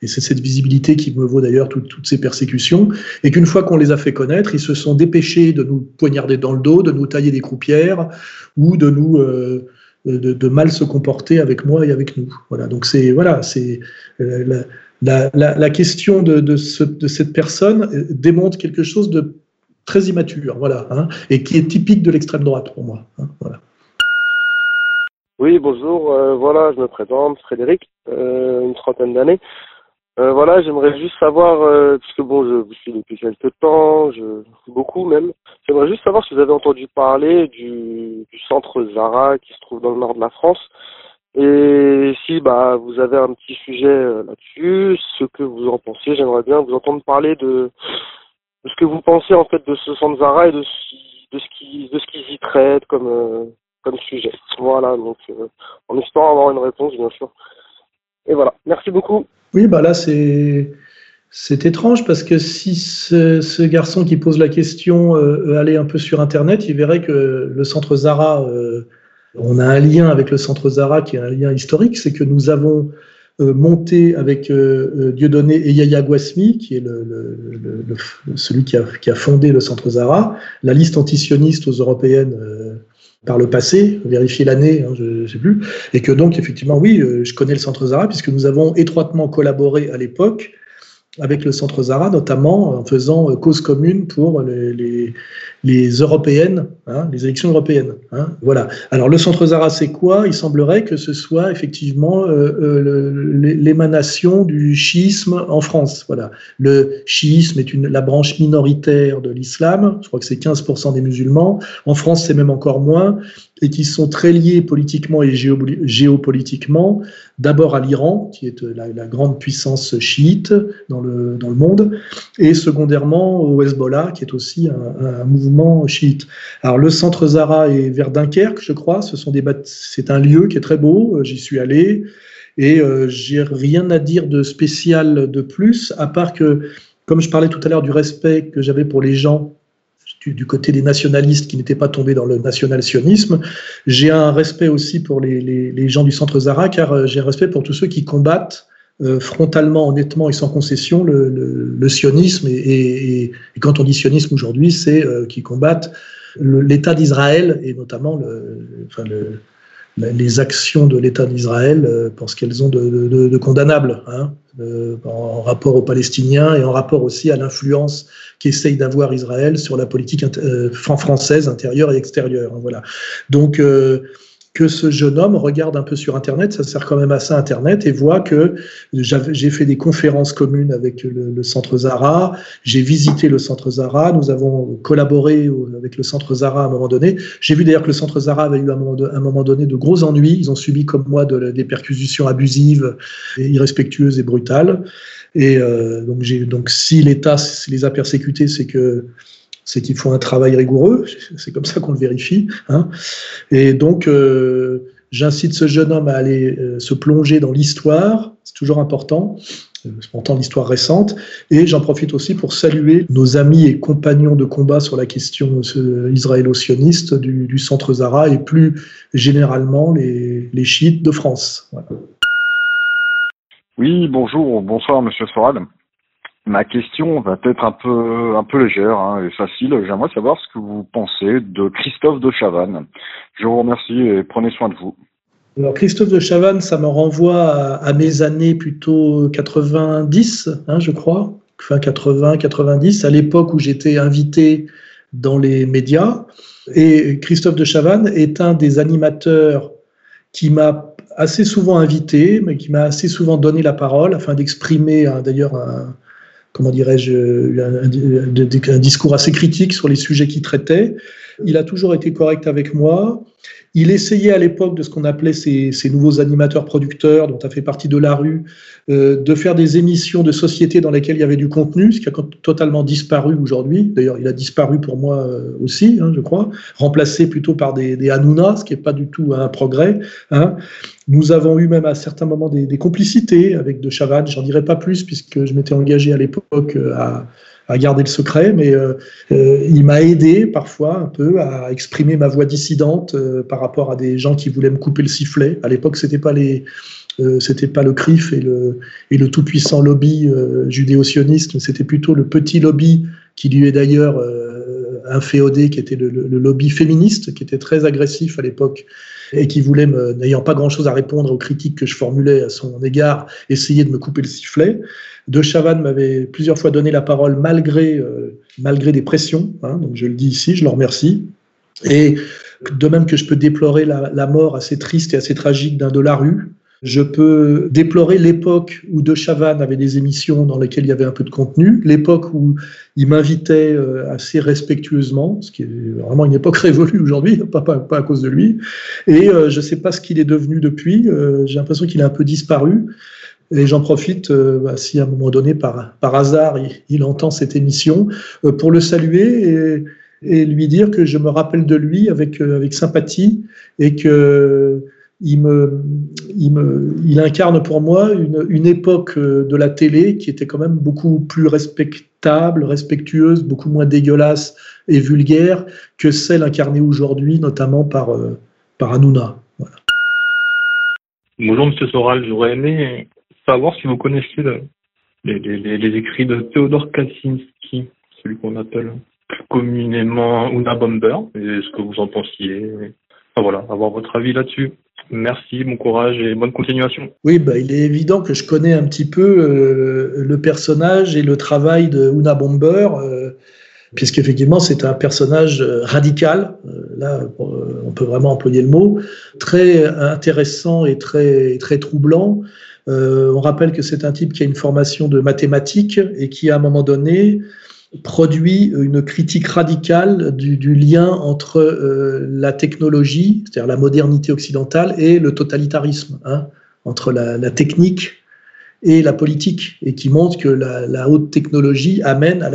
Et c'est cette visibilité qui me vaut d'ailleurs toutes ces persécutions. Et qu'une fois qu'on les a fait connaître, ils se sont dépêchés de nous poignarder dans le dos, de nous tailler des croupières ou de nous euh, de, mal se comporter avec moi et avec nous. Voilà. Donc c'est voilà, c'est euh, la, la, question de, de, ce, de cette personne euh, démontre quelque chose de très immature, voilà, hein, et qui est typique de l'extrême droite pour moi. Hein, voilà. Oui, bonjour. Euh, voilà, je me présente, Frédéric, euh, une trentaine d'années. Euh, voilà, j'aimerais juste savoir, puisque bon, je vous suis depuis quelques temps, je, beaucoup même. J'aimerais juste savoir si vous avez entendu parler du, du, centre Zara qui se trouve dans le nord de la France, et si bah vous avez un petit sujet là-dessus, ce que vous en pensez. J'aimerais bien vous entendre parler de de ce que vous pensez en fait de ce centre Zara et de, ce qui de qu'ils y traitent comme euh, comme sujet. Voilà, donc euh, en espérant avoir une réponse bien sûr. Et voilà, merci beaucoup. Oui, bah là c'est étrange parce que si ce, garçon qui pose la question euh, allait un peu sur Internet, il verrait que le centre Zara, on a un lien avec le centre Zara qui est un lien historique, c'est que nous avons monté avec euh, euh, Dieudonné et Yaya qui est celui qui a, fondé le Centre Zara, la liste antisioniste aux européennes par le passé, vérifier l'année, hein, je ne sais plus, et que donc effectivement, oui, je connais le Centre Zara puisque nous avons étroitement collaboré à l'époque avec le Centre Zara, notamment en faisant cause commune pour les européennes, hein, les élections européennes. Hein, voilà. Alors le centre Zara, c'est quoi? Il semblerait que ce soit effectivement euh, euh, l'émanation du chiisme en France. Voilà. Le chiisme est une, la branche minoritaire de l'islam. Je crois que c'est 15% des musulmans. En France, c'est même encore moins et qui sont très liés politiquement et géopolitiquement, d'abord à l'Iran, qui est la, la, grande puissance chiite dans le, dans le monde, et secondairement au Hezbollah, qui est aussi un, un mouvement chiite. Alors le centre Zara est vers Dunkerque, je crois, ce sont des c'est un lieu qui est très beau, euh, j'y suis allé, et euh, j'ai rien à dire de spécial de plus, à part que, comme je parlais tout à l'heure du respect que j'avais pour les gens du, côté des nationalistes qui n'étaient pas tombés dans le national-sionisme. J'ai un respect aussi pour les, gens du centre Zara, car euh, j'ai un respect pour tous ceux qui combattent euh, frontalement, honnêtement et sans concession le, sionisme. Et, quand on dit sionisme aujourd'hui, c'est euh, qu'ils combattent l'État d'Israël et notamment le, les actions de l'État d'Israël euh, pour ce qu'elles ont de, condamnables hein, euh, en rapport aux Palestiniens et en rapport aussi à l'influence qu'essaye d'avoir Israël sur la politique euh, française intérieure et extérieure. Hein, voilà. Donc que ce jeune homme regarde un peu sur Internet, ça sert quand même à ça Internet, et voit que j'ai fait des conférences communes avec le, Centre Zara, j'ai visité le Centre Zara, nous avons collaboré avec le Centre Zara à un moment donné. J'ai vu d'ailleurs que le Centre Zara avait eu à un moment, donné de gros ennuis, ils ont subi comme moi des perquisitions abusives, irrespectueuses et brutales. Et euh, donc si l'État les a persécutés, c'est que c'est qu'il faut un travail rigoureux, c'est comme ça qu'on le vérifie. Hein. Et donc, euh, j'incite ce jeune homme à aller euh, se plonger dans l'histoire, c'est toujours important, euh, pourtant l'histoire récente, et j'en profite aussi pour saluer nos amis et compagnons de combat sur la question israélo-sioniste du, centre Zara et plus généralement les, chiites de France. Oui, bonjour, bonsoir Monsieur Soral. Ma question va être un peu, légère hein, et facile. J'aimerais savoir ce que vous pensez de Christophe de Chavannes. Je vous remercie et prenez soin de vous. Alors Christophe de Chavannes, ça me renvoie à, mes années plutôt 90, hein, je crois, fin 80, 90, à l'époque où j'étais invité dans les médias. Et Christophe de Chavannes est un des animateurs qui m'a assez souvent invité, mais qui m'a assez souvent donné la parole afin d'exprimer hein, d'ailleurs un, comment dirais-je, un, un, discours assez critique sur les sujets qu'il traitait. Il a toujours été correct avec moi. Il essayait à l'époque de ce qu'on appelait ces, nouveaux animateurs producteurs, dont a fait partie de la rue, euh, de faire des émissions de société dans lesquelles il y avait du contenu, ce qui a totalement disparu aujourd'hui. D'ailleurs, il a disparu pour moi euh, aussi, hein, je crois, remplacé plutôt par des, des Hanouna, ce qui n'est pas du tout un progrès. Hein. Nous avons eu même à certains moments des, complicités avec De Chavannes. J'en dirai pas plus puisque je m'étais engagé à l'époque euh, à, garder le secret, mais euh, euh, il m'a aidé parfois un peu à exprimer ma voix dissidente par rapport à des gens qui voulaient me couper le sifflet. À l'époque, c'était pas les c'était pas le CRIF et le, tout-puissant lobby judéo-sioniste, c'était plutôt le petit lobby qui lui est d'ailleurs inféodé, qui était le, lobby féministe, qui était très agressif à l'époque et qui voulait, n'ayant pas grand-chose à répondre aux critiques que je formulais à son égard, essayer de me couper le sifflet. De Chavannes m'avait plusieurs fois donné la parole malgré, euh, malgré des pressions, hein, donc je le dis ici, je le remercie. Et de même que je peux déplorer la, la mort assez triste et assez tragique d'un de la rue, je peux déplorer l'époque où De Chavannes avait des émissions dans lesquelles il y avait un peu de contenu, l'époque où il m'invitait euh, assez respectueusement, ce qui est vraiment une époque *laughs* révolue aujourd'hui, pas, à cause de lui. Et euh, je ne sais pas ce qu'il est devenu depuis. Euh, j'ai l'impression qu'il a un peu disparu. Et j'en profite, bah, si à un moment donné, par, hasard, il, entend cette émission, pour le saluer et, et, lui dire que je me rappelle de lui avec, avec sympathie et que il, incarne pour moi une, époque euh, de la télé qui était quand même beaucoup plus respectable, respectueuse, beaucoup moins dégueulasse et vulgaire que celle incarnée aujourd'hui, notamment par, euh, par Hanouna. Bonjour Monsieur Soral, j'aurais aimé savoir si vous connaissiez les, les, écrits de Théodore Kaczynski, celui qu'on appelle plus communément Una Bomber, et ce que vous en pensiez. Voilà, avoir votre avis là-dessus. Merci, bon courage et bonne continuation. Oui, bah, il est évident que je connais un petit peu euh, le personnage et le travail de Una Bomber, euh, puisqu'effectivement c'est un personnage euh, radical, là on peut vraiment employer le mot, très intéressant et très, très troublant. on rappelle que c'est un type qui a une formation de mathématiques et qui à un moment donné produit une critique radicale du, lien entre euh, la technologie, c'est-à-dire la modernité occidentale, et le totalitarisme, hein, entre la, technique et la politique, et qui montre que la, haute technologie amène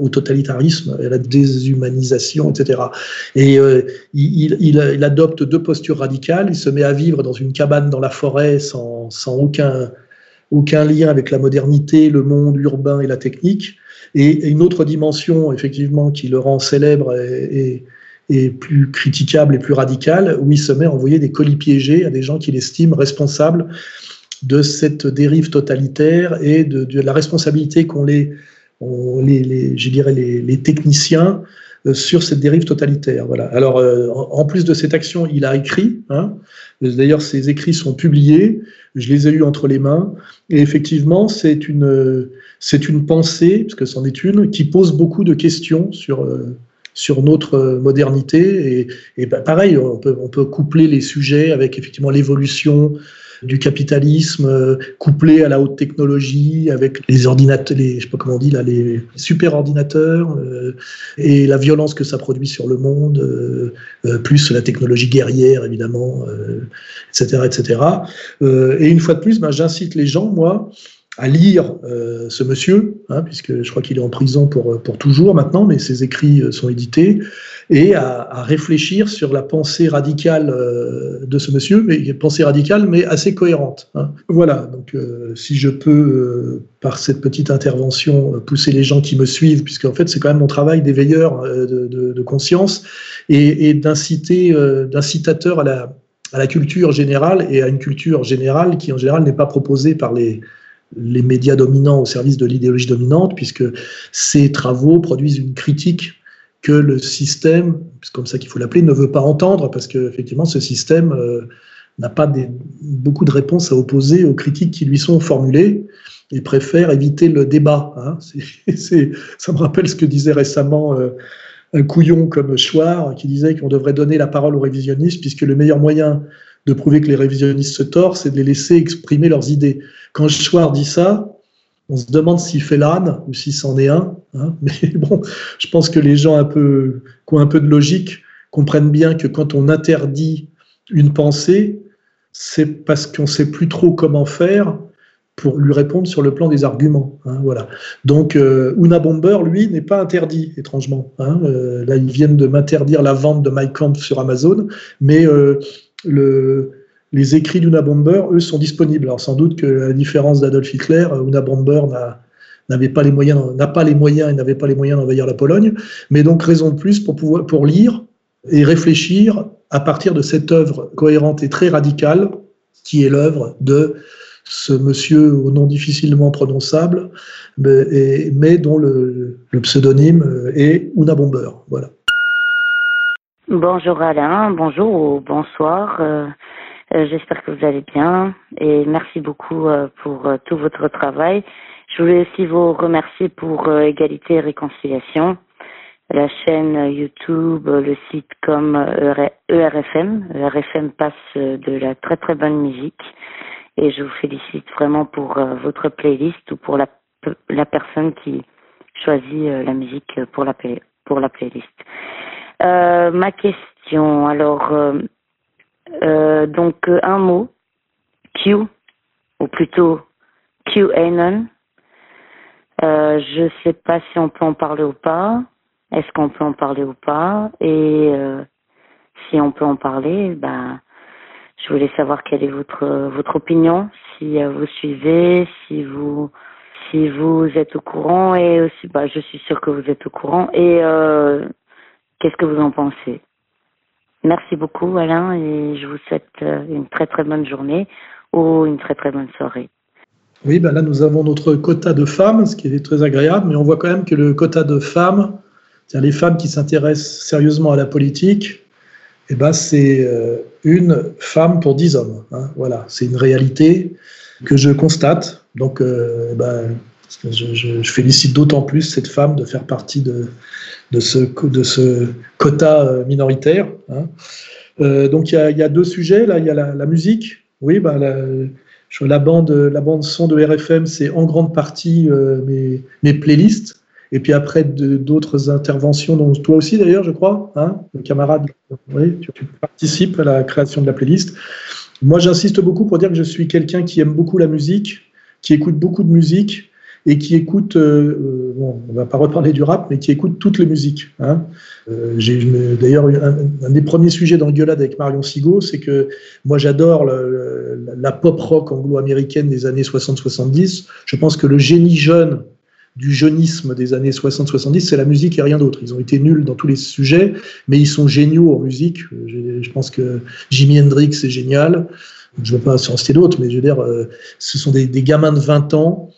au totalitarisme, à la déshumanisation, etc. Et euh, il, adopte deux postures radicales, il se met à vivre dans une cabane dans la forêt sans aucun, aucun lien avec la modernité, le monde urbain et la technique, et une autre dimension, effectivement, qui le rend célèbre et, plus critiquable et plus radicale, où il se met à envoyer des colis piégés à des gens qu'il estime responsables de cette dérive totalitaire et de, la responsabilité qu'ont les, les, techniciens sur cette dérive totalitaire. Voilà. Alors, euh, en plus de cette action, il a écrit. Hein. D'ailleurs, ses écrits sont publiés. Je les ai eus entre les mains. Et effectivement, c'est une, c'est une pensée, parce que c'en est une, qui pose beaucoup de questions sur, euh, sur notre modernité. Et, et ben, pareil, on peut, on peut coupler les sujets avec effectivement l'évolution du capitalisme euh, couplé à la haute technologie avec les ordinateurs, les, je sais pas comment on dit là, les super ordinateurs euh, et la violence que ça produit sur le monde, euh, plus la technologie guerrière évidemment, etc., etc. et une fois de plus, ben, j'incite les gens, moi, à lire euh, ce monsieur, hein, puisque je crois qu'il est en prison pour, pour toujours maintenant, mais ses écrits euh, sont édités, et à, réfléchir sur la pensée radicale euh, de ce monsieur, mais pensée radicale, mais assez cohérente. Hein. Voilà, donc si je peux, par cette petite intervention, pousser les gens qui me suivent, puisque en fait c'est quand même mon travail d'éveilleur de, de, de, conscience, et, et d'inciter, d'incitateur à la, à la culture générale, et à une culture générale qui en général n'est pas proposée par les les médias dominants au service de l'idéologie dominante, puisque ces travaux produisent une critique que le système, c'est comme ça qu'il faut l'appeler, ne veut pas entendre, parce qu'effectivement, ce système euh, n'a pas beaucoup de réponses à opposer aux critiques qui lui sont formulées et préfère éviter le débat. Hein. *laughs* ça me rappelle ce que disait récemment euh, un couillon comme Chouard, qui disait qu'on devrait donner la parole aux révisionnistes, puisque le meilleur moyen de prouver que les révisionnistes se torent, c'est de les laisser exprimer leurs idées. Quand Chouard dit ça, on se demande s'il fait l'âne ou si c'en est un. Hein. *laughs* Mais bon, je pense que les gens un peu, qui ont un peu de logique comprennent bien que quand on interdit une pensée, c'est parce qu'on ne sait plus trop comment faire pour lui répondre sur le plan des arguments. Hein, voilà. Donc, euh, Una Bomber, lui, n'est pas interdit, étrangement. Hein. Euh, là, ils viennent de m'interdire la vente de My Camp sur Amazon, mais euh, le, les écrits d'Una Bomber, eux, sont disponibles. Alors sans doute que, la différence d'Adolf Hitler, Una Bomber n'avait pas les moyens, n'a pas les moyens et n'avait pas les moyens d'envahir la Pologne, mais donc raison de plus pour pouvoir pour lire et réfléchir à partir de cette œuvre cohérente et très radicale qui est l'œuvre de ce monsieur au nom difficilement prononçable, mais, dont le, le, pseudonyme est Una Bomber. Voilà. Bonjour Alain, bonjour ou bonsoir. Euh, euh, j'espère que vous allez bien et merci beaucoup euh, pour tout votre travail. Je voulais aussi vous remercier pour Égalité et Réconciliation, la chaîne YouTube, le site comme ERFM. ERFM passe de la très très bonne musique et je vous félicite vraiment pour votre playlist ou pour la, la personne qui choisit la musique pour la playlist. Euh, ma question, alors, euh, euh, donc un mot, Q, ou plutôt QAnon. Je sais pas si on peut en parler ou pas. Est-ce qu'on peut en parler ou pas? Et si on peut en parler, ben, je voulais savoir quelle est votre votre opinion, si vous suivez, si vous si vous êtes au courant et aussi, bah, je suis sûre que vous êtes au courant et Qu'est-ce que vous en pensez? Merci beaucoup Alain et je vous souhaite euh, une très très bonne journée ou une très très bonne soirée. Oui, ben là nous avons notre quota de femmes, ce qui est très agréable, mais on voit quand même que le quota de femmes, c'est-à-dire les femmes qui s'intéressent sérieusement à la politique, eh ben c'est euh, une femme pour dix hommes. Hein. Voilà, c'est une réalité que je constate. Donc, euh, je, félicite d'autant plus cette femme de faire partie de, ce, quota euh, minoritaire. Hein. Euh, donc il y, a, deux sujets, là, il y a la, musique. Oui, bah, la, bande, son de RFM, c'est en grande partie euh, mes, mes, playlists. Et puis après, d'autres interventions, dont toi aussi d'ailleurs, je crois, hein, le camarade, oui, tu, tu, participes à la création de la playlist. Moi, j'insiste beaucoup pour dire que je suis quelqu'un qui aime beaucoup la musique, qui écoute beaucoup de musique, et qui écoute, euh, euh, bon, on va pas reparler du rap, mais qui écoute toutes les musiques. Hein. Euh, j'ai d'ailleurs un, un, des premiers sujets dans Gueulade avec Marion Sigaud, c'est que moi j'adore la pop rock anglo-américaine des années 60-70. Je pense que le génie jeune du jeunisme des années 60-70, c'est la musique et rien d'autre. Ils ont été nuls dans tous les sujets, mais ils sont géniaux en musique. Je, pense que Jimi Hendrix est génial. je ne veux pas en citer d'autres, mais je veux dire, euh, ce sont des, gamins de 20 ans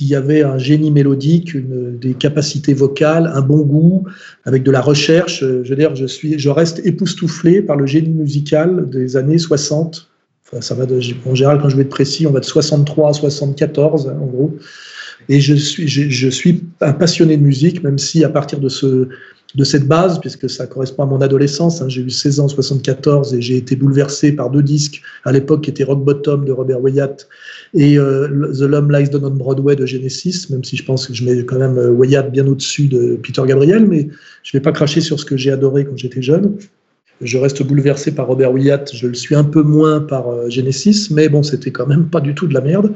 qui avaient un génie mélodique, des capacités vocales, un bon goût, avec de la recherche. Je veux dire, je, suis, je reste époustouflé par le génie musical des années 60. Enfin, ça va de, en général, quand je vais être précis, on va de 63 à 74, hein, en gros. Et je suis, je, suis un passionné de musique, même si à partir de ce, de cette base, puisque ça correspond à mon adolescence. Hein. J'ai eu 16 ans en 74 et j'ai été bouleversé par deux disques à l'époque qui étaient Rock Bottom de Robert Wyatt et euh, The Love Lies Down on Broadway de Genesis, même si je pense que je mets quand même euh, Wyatt bien au-dessus de Peter Gabriel, mais je ne vais pas cracher sur ce que j'ai adoré quand j'étais jeune. Je reste bouleversé par Robert Wyatt, je le suis un peu moins par euh, Genesis, mais bon, c'était quand même pas du tout de la merde.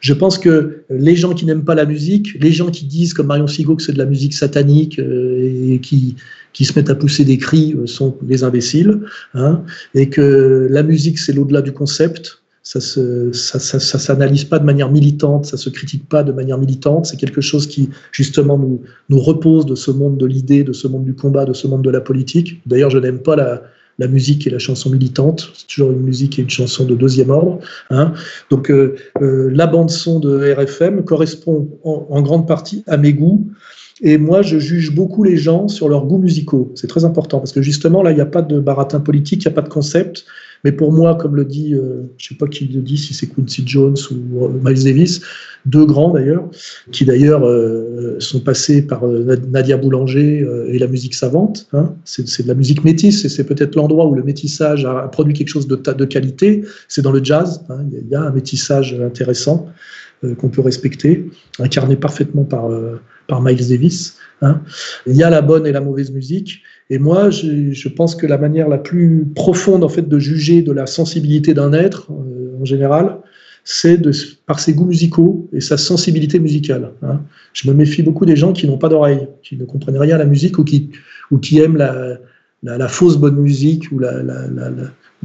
Je pense que les gens qui n'aiment pas la musique, les gens qui disent comme Marion Sigaud que c'est de la musique satanique euh, et qui, qui se mettent à pousser des cris euh, sont des imbéciles, hein, et que la musique c'est l'au-delà du concept, ça se, ça, ça, ça s'analyse pas de manière militante, ça se critique pas de manière militante. C'est quelque chose qui justement nous, nous repose de ce monde de l'idée, de ce monde du combat, de ce monde de la politique. D'ailleurs, je n'aime pas la, la musique et la chanson militante. C'est toujours une musique et une chanson de deuxième ordre. Hein. Donc euh, euh, la bande son de RFM correspond en, en, grande partie à mes goûts. Et moi, je juge beaucoup les gens sur leurs goûts musicaux. C'est très important parce que justement, là, il n'y a pas de baratin politique, il n'y a pas de concept. Mais pour moi, comme le dit, euh, je ne sais pas qui le dit, si c'est Quincy Jones ou euh, Miles Davis, deux grands d'ailleurs, qui d'ailleurs euh, sont passés par Nadia Boulanger et la musique savante. Hein. C'est de la musique métisse et c'est peut-être l'endroit où le métissage a produit quelque chose de, qualité. C'est dans le jazz. Hein. Il y a un métissage intéressant qu'on peut respecter, incarné parfaitement par, par Miles Davis. Hein. Il y a la bonne et la mauvaise musique. Et moi, je, je, pense que la manière la plus profonde en fait de juger de la sensibilité d'un être, euh, en général, c'est par ses goûts musicaux et sa sensibilité musicale. Hein. Je me méfie beaucoup des gens qui n'ont pas d'oreille, qui ne comprennent rien à la musique ou qui, ou qui aiment la, la, la fausse bonne musique ou la,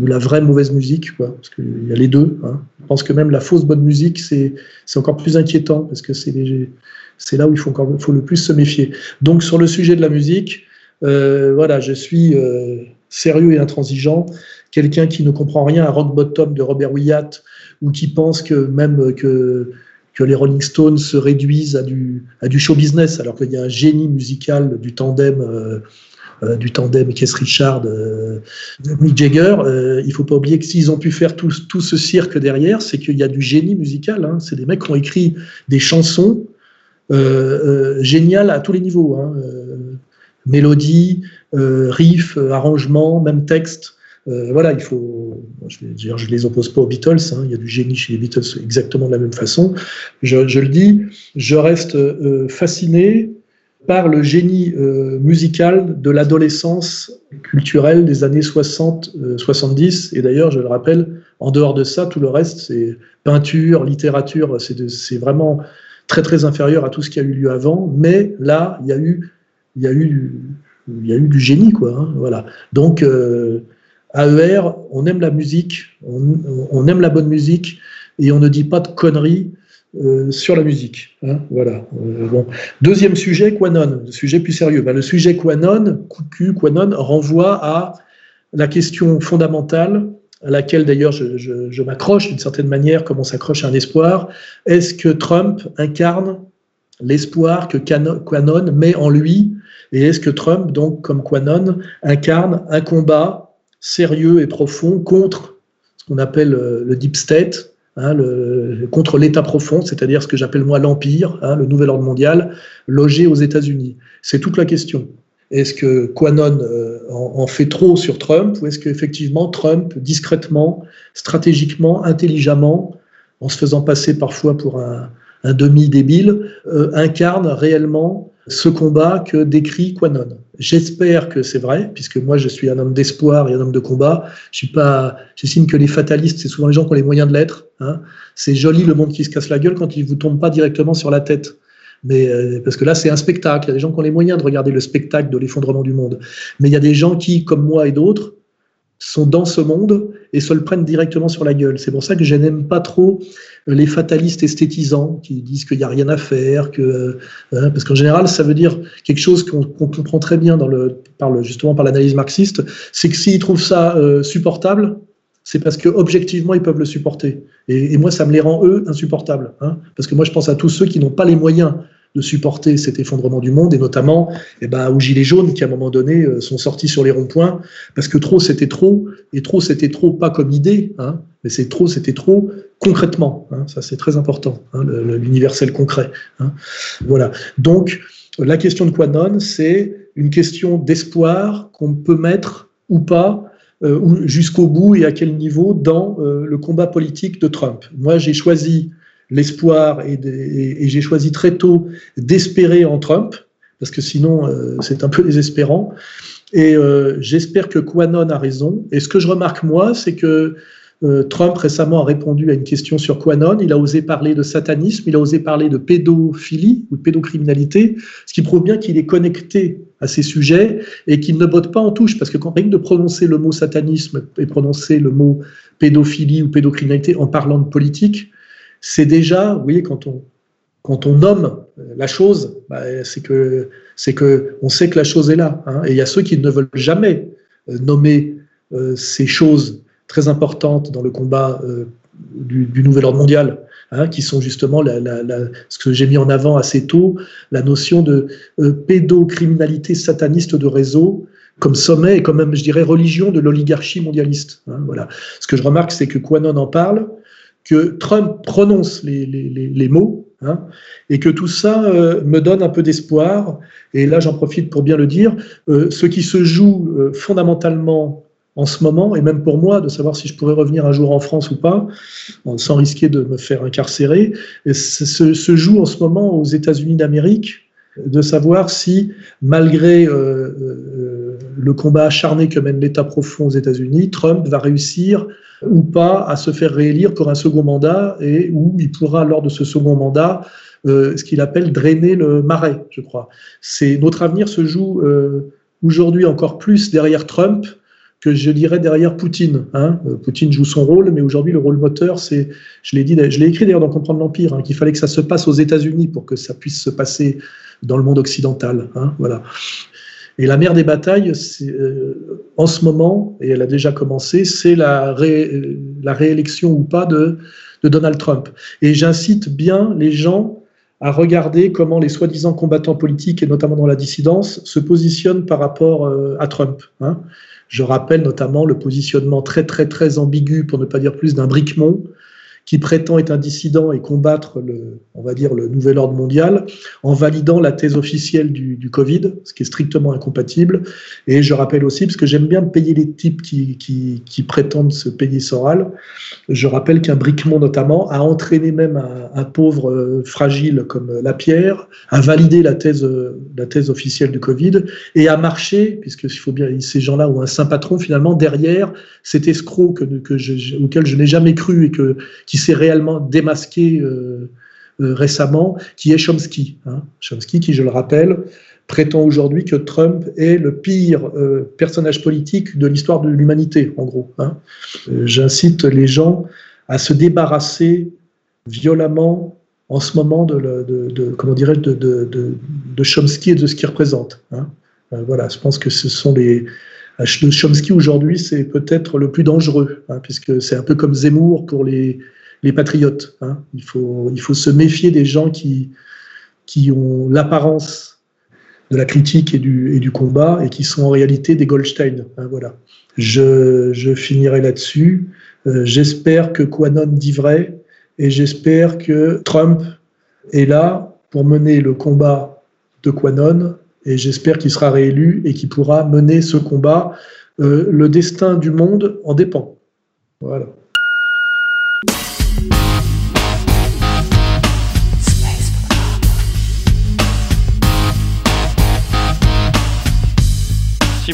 la vraie mauvaise musique, quoi, parce qu'il y a les deux. Hein. Je pense que même la fausse bonne musique, c'est encore plus inquiétant parce que c'est là où il faut, encore, faut le plus se méfier. Donc sur le sujet de la musique, euh, voilà, je suis euh, sérieux et intransigeant. Quelqu'un qui ne comprend rien à Rock Bottom de Robert Wyatt ou qui pense que même que, que les Rolling Stones se réduisent à du, à du show business alors qu'il y a un génie musical du tandem. Euh, du tandem Keith Richard, euh, Mick Jagger, euh, il faut pas oublier que s'ils ont pu faire tout, tout ce cirque derrière, c'est qu'il y a du génie musical. Hein. C'est des mecs qui ont écrit des chansons géniales à tous les niveaux. Hein mélodie, euh, riff, euh, arrangement, même texte. Euh, voilà, il faut. Je ne dire, je les oppose pas aux Beatles. Hein, il y a du génie chez les Beatles exactement de la même façon. Je, le dis, je reste euh, fasciné par le génie euh, musical de l'adolescence culturelle des années 60, 70. Et d'ailleurs, je le rappelle, en dehors de ça, tout le reste, c'est peinture, littérature, c'est vraiment très très inférieur à tout ce qui a eu lieu avant. Mais là, il y a eu y a eu, il y a eu du génie, quoi. Hein, voilà. Donc, euh, AER, on aime la musique, on, aime la bonne musique, et on ne dit pas de conneries euh, sur la musique. Hein, voilà. Euh, bon. Deuxième sujet, Quanon, sujet plus sérieux. Ben, le sujet Quanon, QQ, Quanon, renvoie à la question fondamentale à laquelle d'ailleurs je, je, je m'accroche d'une certaine manière, comme on s'accroche à un espoir. Est-ce que Trump incarne l'espoir que Quanon met en lui? Et est-ce que Trump, donc comme Quanon, incarne un combat sérieux et profond contre ce qu'on appelle euh, le deep state, hein, contre l'État profond, c'est-à-dire ce que j'appelle moi l'empire, hein, le nouvel ordre mondial, logé aux États-Unis C'est toute la question. Est-ce que Quanon euh, en, fait trop sur Trump ou est-ce qu'effectivement Trump, discrètement, stratégiquement, intelligemment, en se faisant passer parfois pour un, un demi-débile, euh, incarne réellement ce combat que décrit Quanon. J'espère que c'est vrai, puisque moi je suis un homme d'espoir et un homme de combat. Je suis pas, j'estime que les fatalistes, c'est souvent les gens qui ont les moyens de l'être. Hein. C'est joli le monde qui se casse la gueule quand il vous tombe pas directement sur la tête. Mais euh, parce que là, c'est un spectacle. Il y a des gens qui ont les moyens de regarder le spectacle de l'effondrement du monde. Mais il y a des gens qui, comme moi et d'autres, sont dans ce monde et se le prennent directement sur la gueule. C'est pour ça que je n'aime pas trop les fatalistes esthétisants qui disent qu'il n'y a rien à faire, que hein, parce qu'en général ça veut dire quelque chose qu'on qu comprend très bien dans le, par le justement par l'analyse marxiste, c'est que s'ils trouvent ça euh, supportable, c'est parce que objectivement ils peuvent le supporter. Et, moi, ça me les rend eux insupportables, hein. parce que moi je pense à tous ceux qui n'ont pas les moyens de supporter cet effondrement du monde, et notamment eh ben, aux Gilets jaunes qui, à un moment donné, euh, sont sortis sur les ronds-points, parce que trop, c'était trop, et trop, c'était trop, pas comme idée, hein, mais c'est trop, c'était trop concrètement. Hein, ça, c'est très important, hein, l'universel concret. Hein. voilà. Donc, la question de Quanon, c'est une question d'espoir qu'on peut mettre ou pas euh, jusqu'au bout et à quel niveau dans euh, le combat politique de Trump. Moi, j'ai choisi l'espoir et, j'ai choisi très tôt d'espérer en Trump, parce que sinon euh, c'est un peu désespérant. Et euh, j'espère que Quanon a raison. Et ce que je remarque moi, c'est que euh, Trump récemment a répondu à une question sur Quanon. Il a osé parler de satanisme, il a osé parler de pédophilie ou de pédocriminalité, ce qui prouve bien qu'il est connecté à ces sujets et qu'il ne botte pas en touche. Parce que quand rien de prononcer le mot satanisme et prononcer le mot pédophilie ou pédocriminalité en parlant de politique, c'est déjà, vous voyez, quand on, quand on nomme la chose, bah, c'est que c'est que on sait que la chose est là. Hein. et il y a ceux qui ne veulent jamais euh, nommer euh, ces choses très importantes dans le combat euh, du, nouvel ordre mondial, hein, qui sont justement ce que j'ai mis en avant assez tôt, la notion de pédocriminalité sataniste de réseau comme sommet et comme même, je dirais, religion de l'oligarchie mondialiste. Hein, voilà. Ce que je remarque, c'est que Quanon en parle, que Trump prononce les, mots, hein, et que tout ça euh, me donne un peu d'espoir. Et là, j'en profite pour bien le dire, euh, ce qui se joue euh, fondamentalement en ce moment, et même pour moi, de savoir si je pourrais revenir un jour en France ou pas, sans risquer de me faire incarcérer, se joue en ce moment aux États-Unis d'Amérique, de savoir si, malgré le combat acharné que mène l'État profond aux États-Unis, Trump va réussir ou pas à se faire réélire pour un second mandat et où il pourra, lors de ce second mandat, euh, ce qu'il appelle drainer le marais, je crois. C'est notre avenir se joue euh, aujourd'hui encore plus derrière Trump que je dirais derrière Poutine. Hein. Euh, Poutine joue son rôle, mais aujourd'hui le rôle moteur, c'est, je l'ai dit, je l'ai écrit d'ailleurs dans Comprendre l'Empire, hein, qu'il fallait que ça se passe aux États-Unis pour que ça puisse se passer dans le monde occidental. Hein, voilà. Et la mère des batailles, euh, en ce moment, et elle a déjà commencé, c'est la, réélection ou pas de, de Donald Trump. Et j'incite bien les gens à regarder comment les soi-disant combattants politiques, et notamment dans la dissidence, se positionnent par rapport euh, à Trump. Hein. Je rappelle notamment le positionnement très très très ambigu, pour ne pas dire plus, d'un Bricmont, qui prétend être un dissident et combattre le, on va dire, le nouvel ordre mondial en validant la thèse officielle du, Covid, ce qui est strictement incompatible. Et je rappelle aussi, parce que j'aime bien payer les types qui, qui, prétendent se payer Soral, je rappelle qu'un Bricmont notamment a entraîné même un, pauvre euh, fragile comme Lapierre à valider la thèse, la thèse officielle du Covid et à marcher, puisque faut bien, ces gens-là ont un saint patron finalement derrière cet escroc auquel je n'ai jamais cru et que, qui s'est réellement démasqué euh, euh, récemment, qui est Chomsky. Hein. Chomsky, qui, je le rappelle, prétend aujourd'hui que Trump est le pire euh, personnage politique de l'histoire de l'humanité, en gros. Hein. J'incite les gens à se débarrasser violemment en ce moment de, comment dirais de, de, Chomsky et de ce qu'il représente. Hein. voilà, je pense que ce sont les, Chomsky aujourd'hui, c'est peut-être le plus dangereux, puisque c'est un peu comme Zemmour pour les, les patriotes. Hein. Il, faut, se méfier des gens qui, ont l'apparence de la critique et du, combat et qui sont en réalité des Goldstein. Hein, voilà. Je, je finirai là-dessus. Euh, j'espère que Quanon dit vrai et j'espère que Trump est là pour mener le combat de Quanon et j'espère qu'il sera réélu et qu'il pourra mener ce combat. Euh, le destin du monde en dépend. Voilà.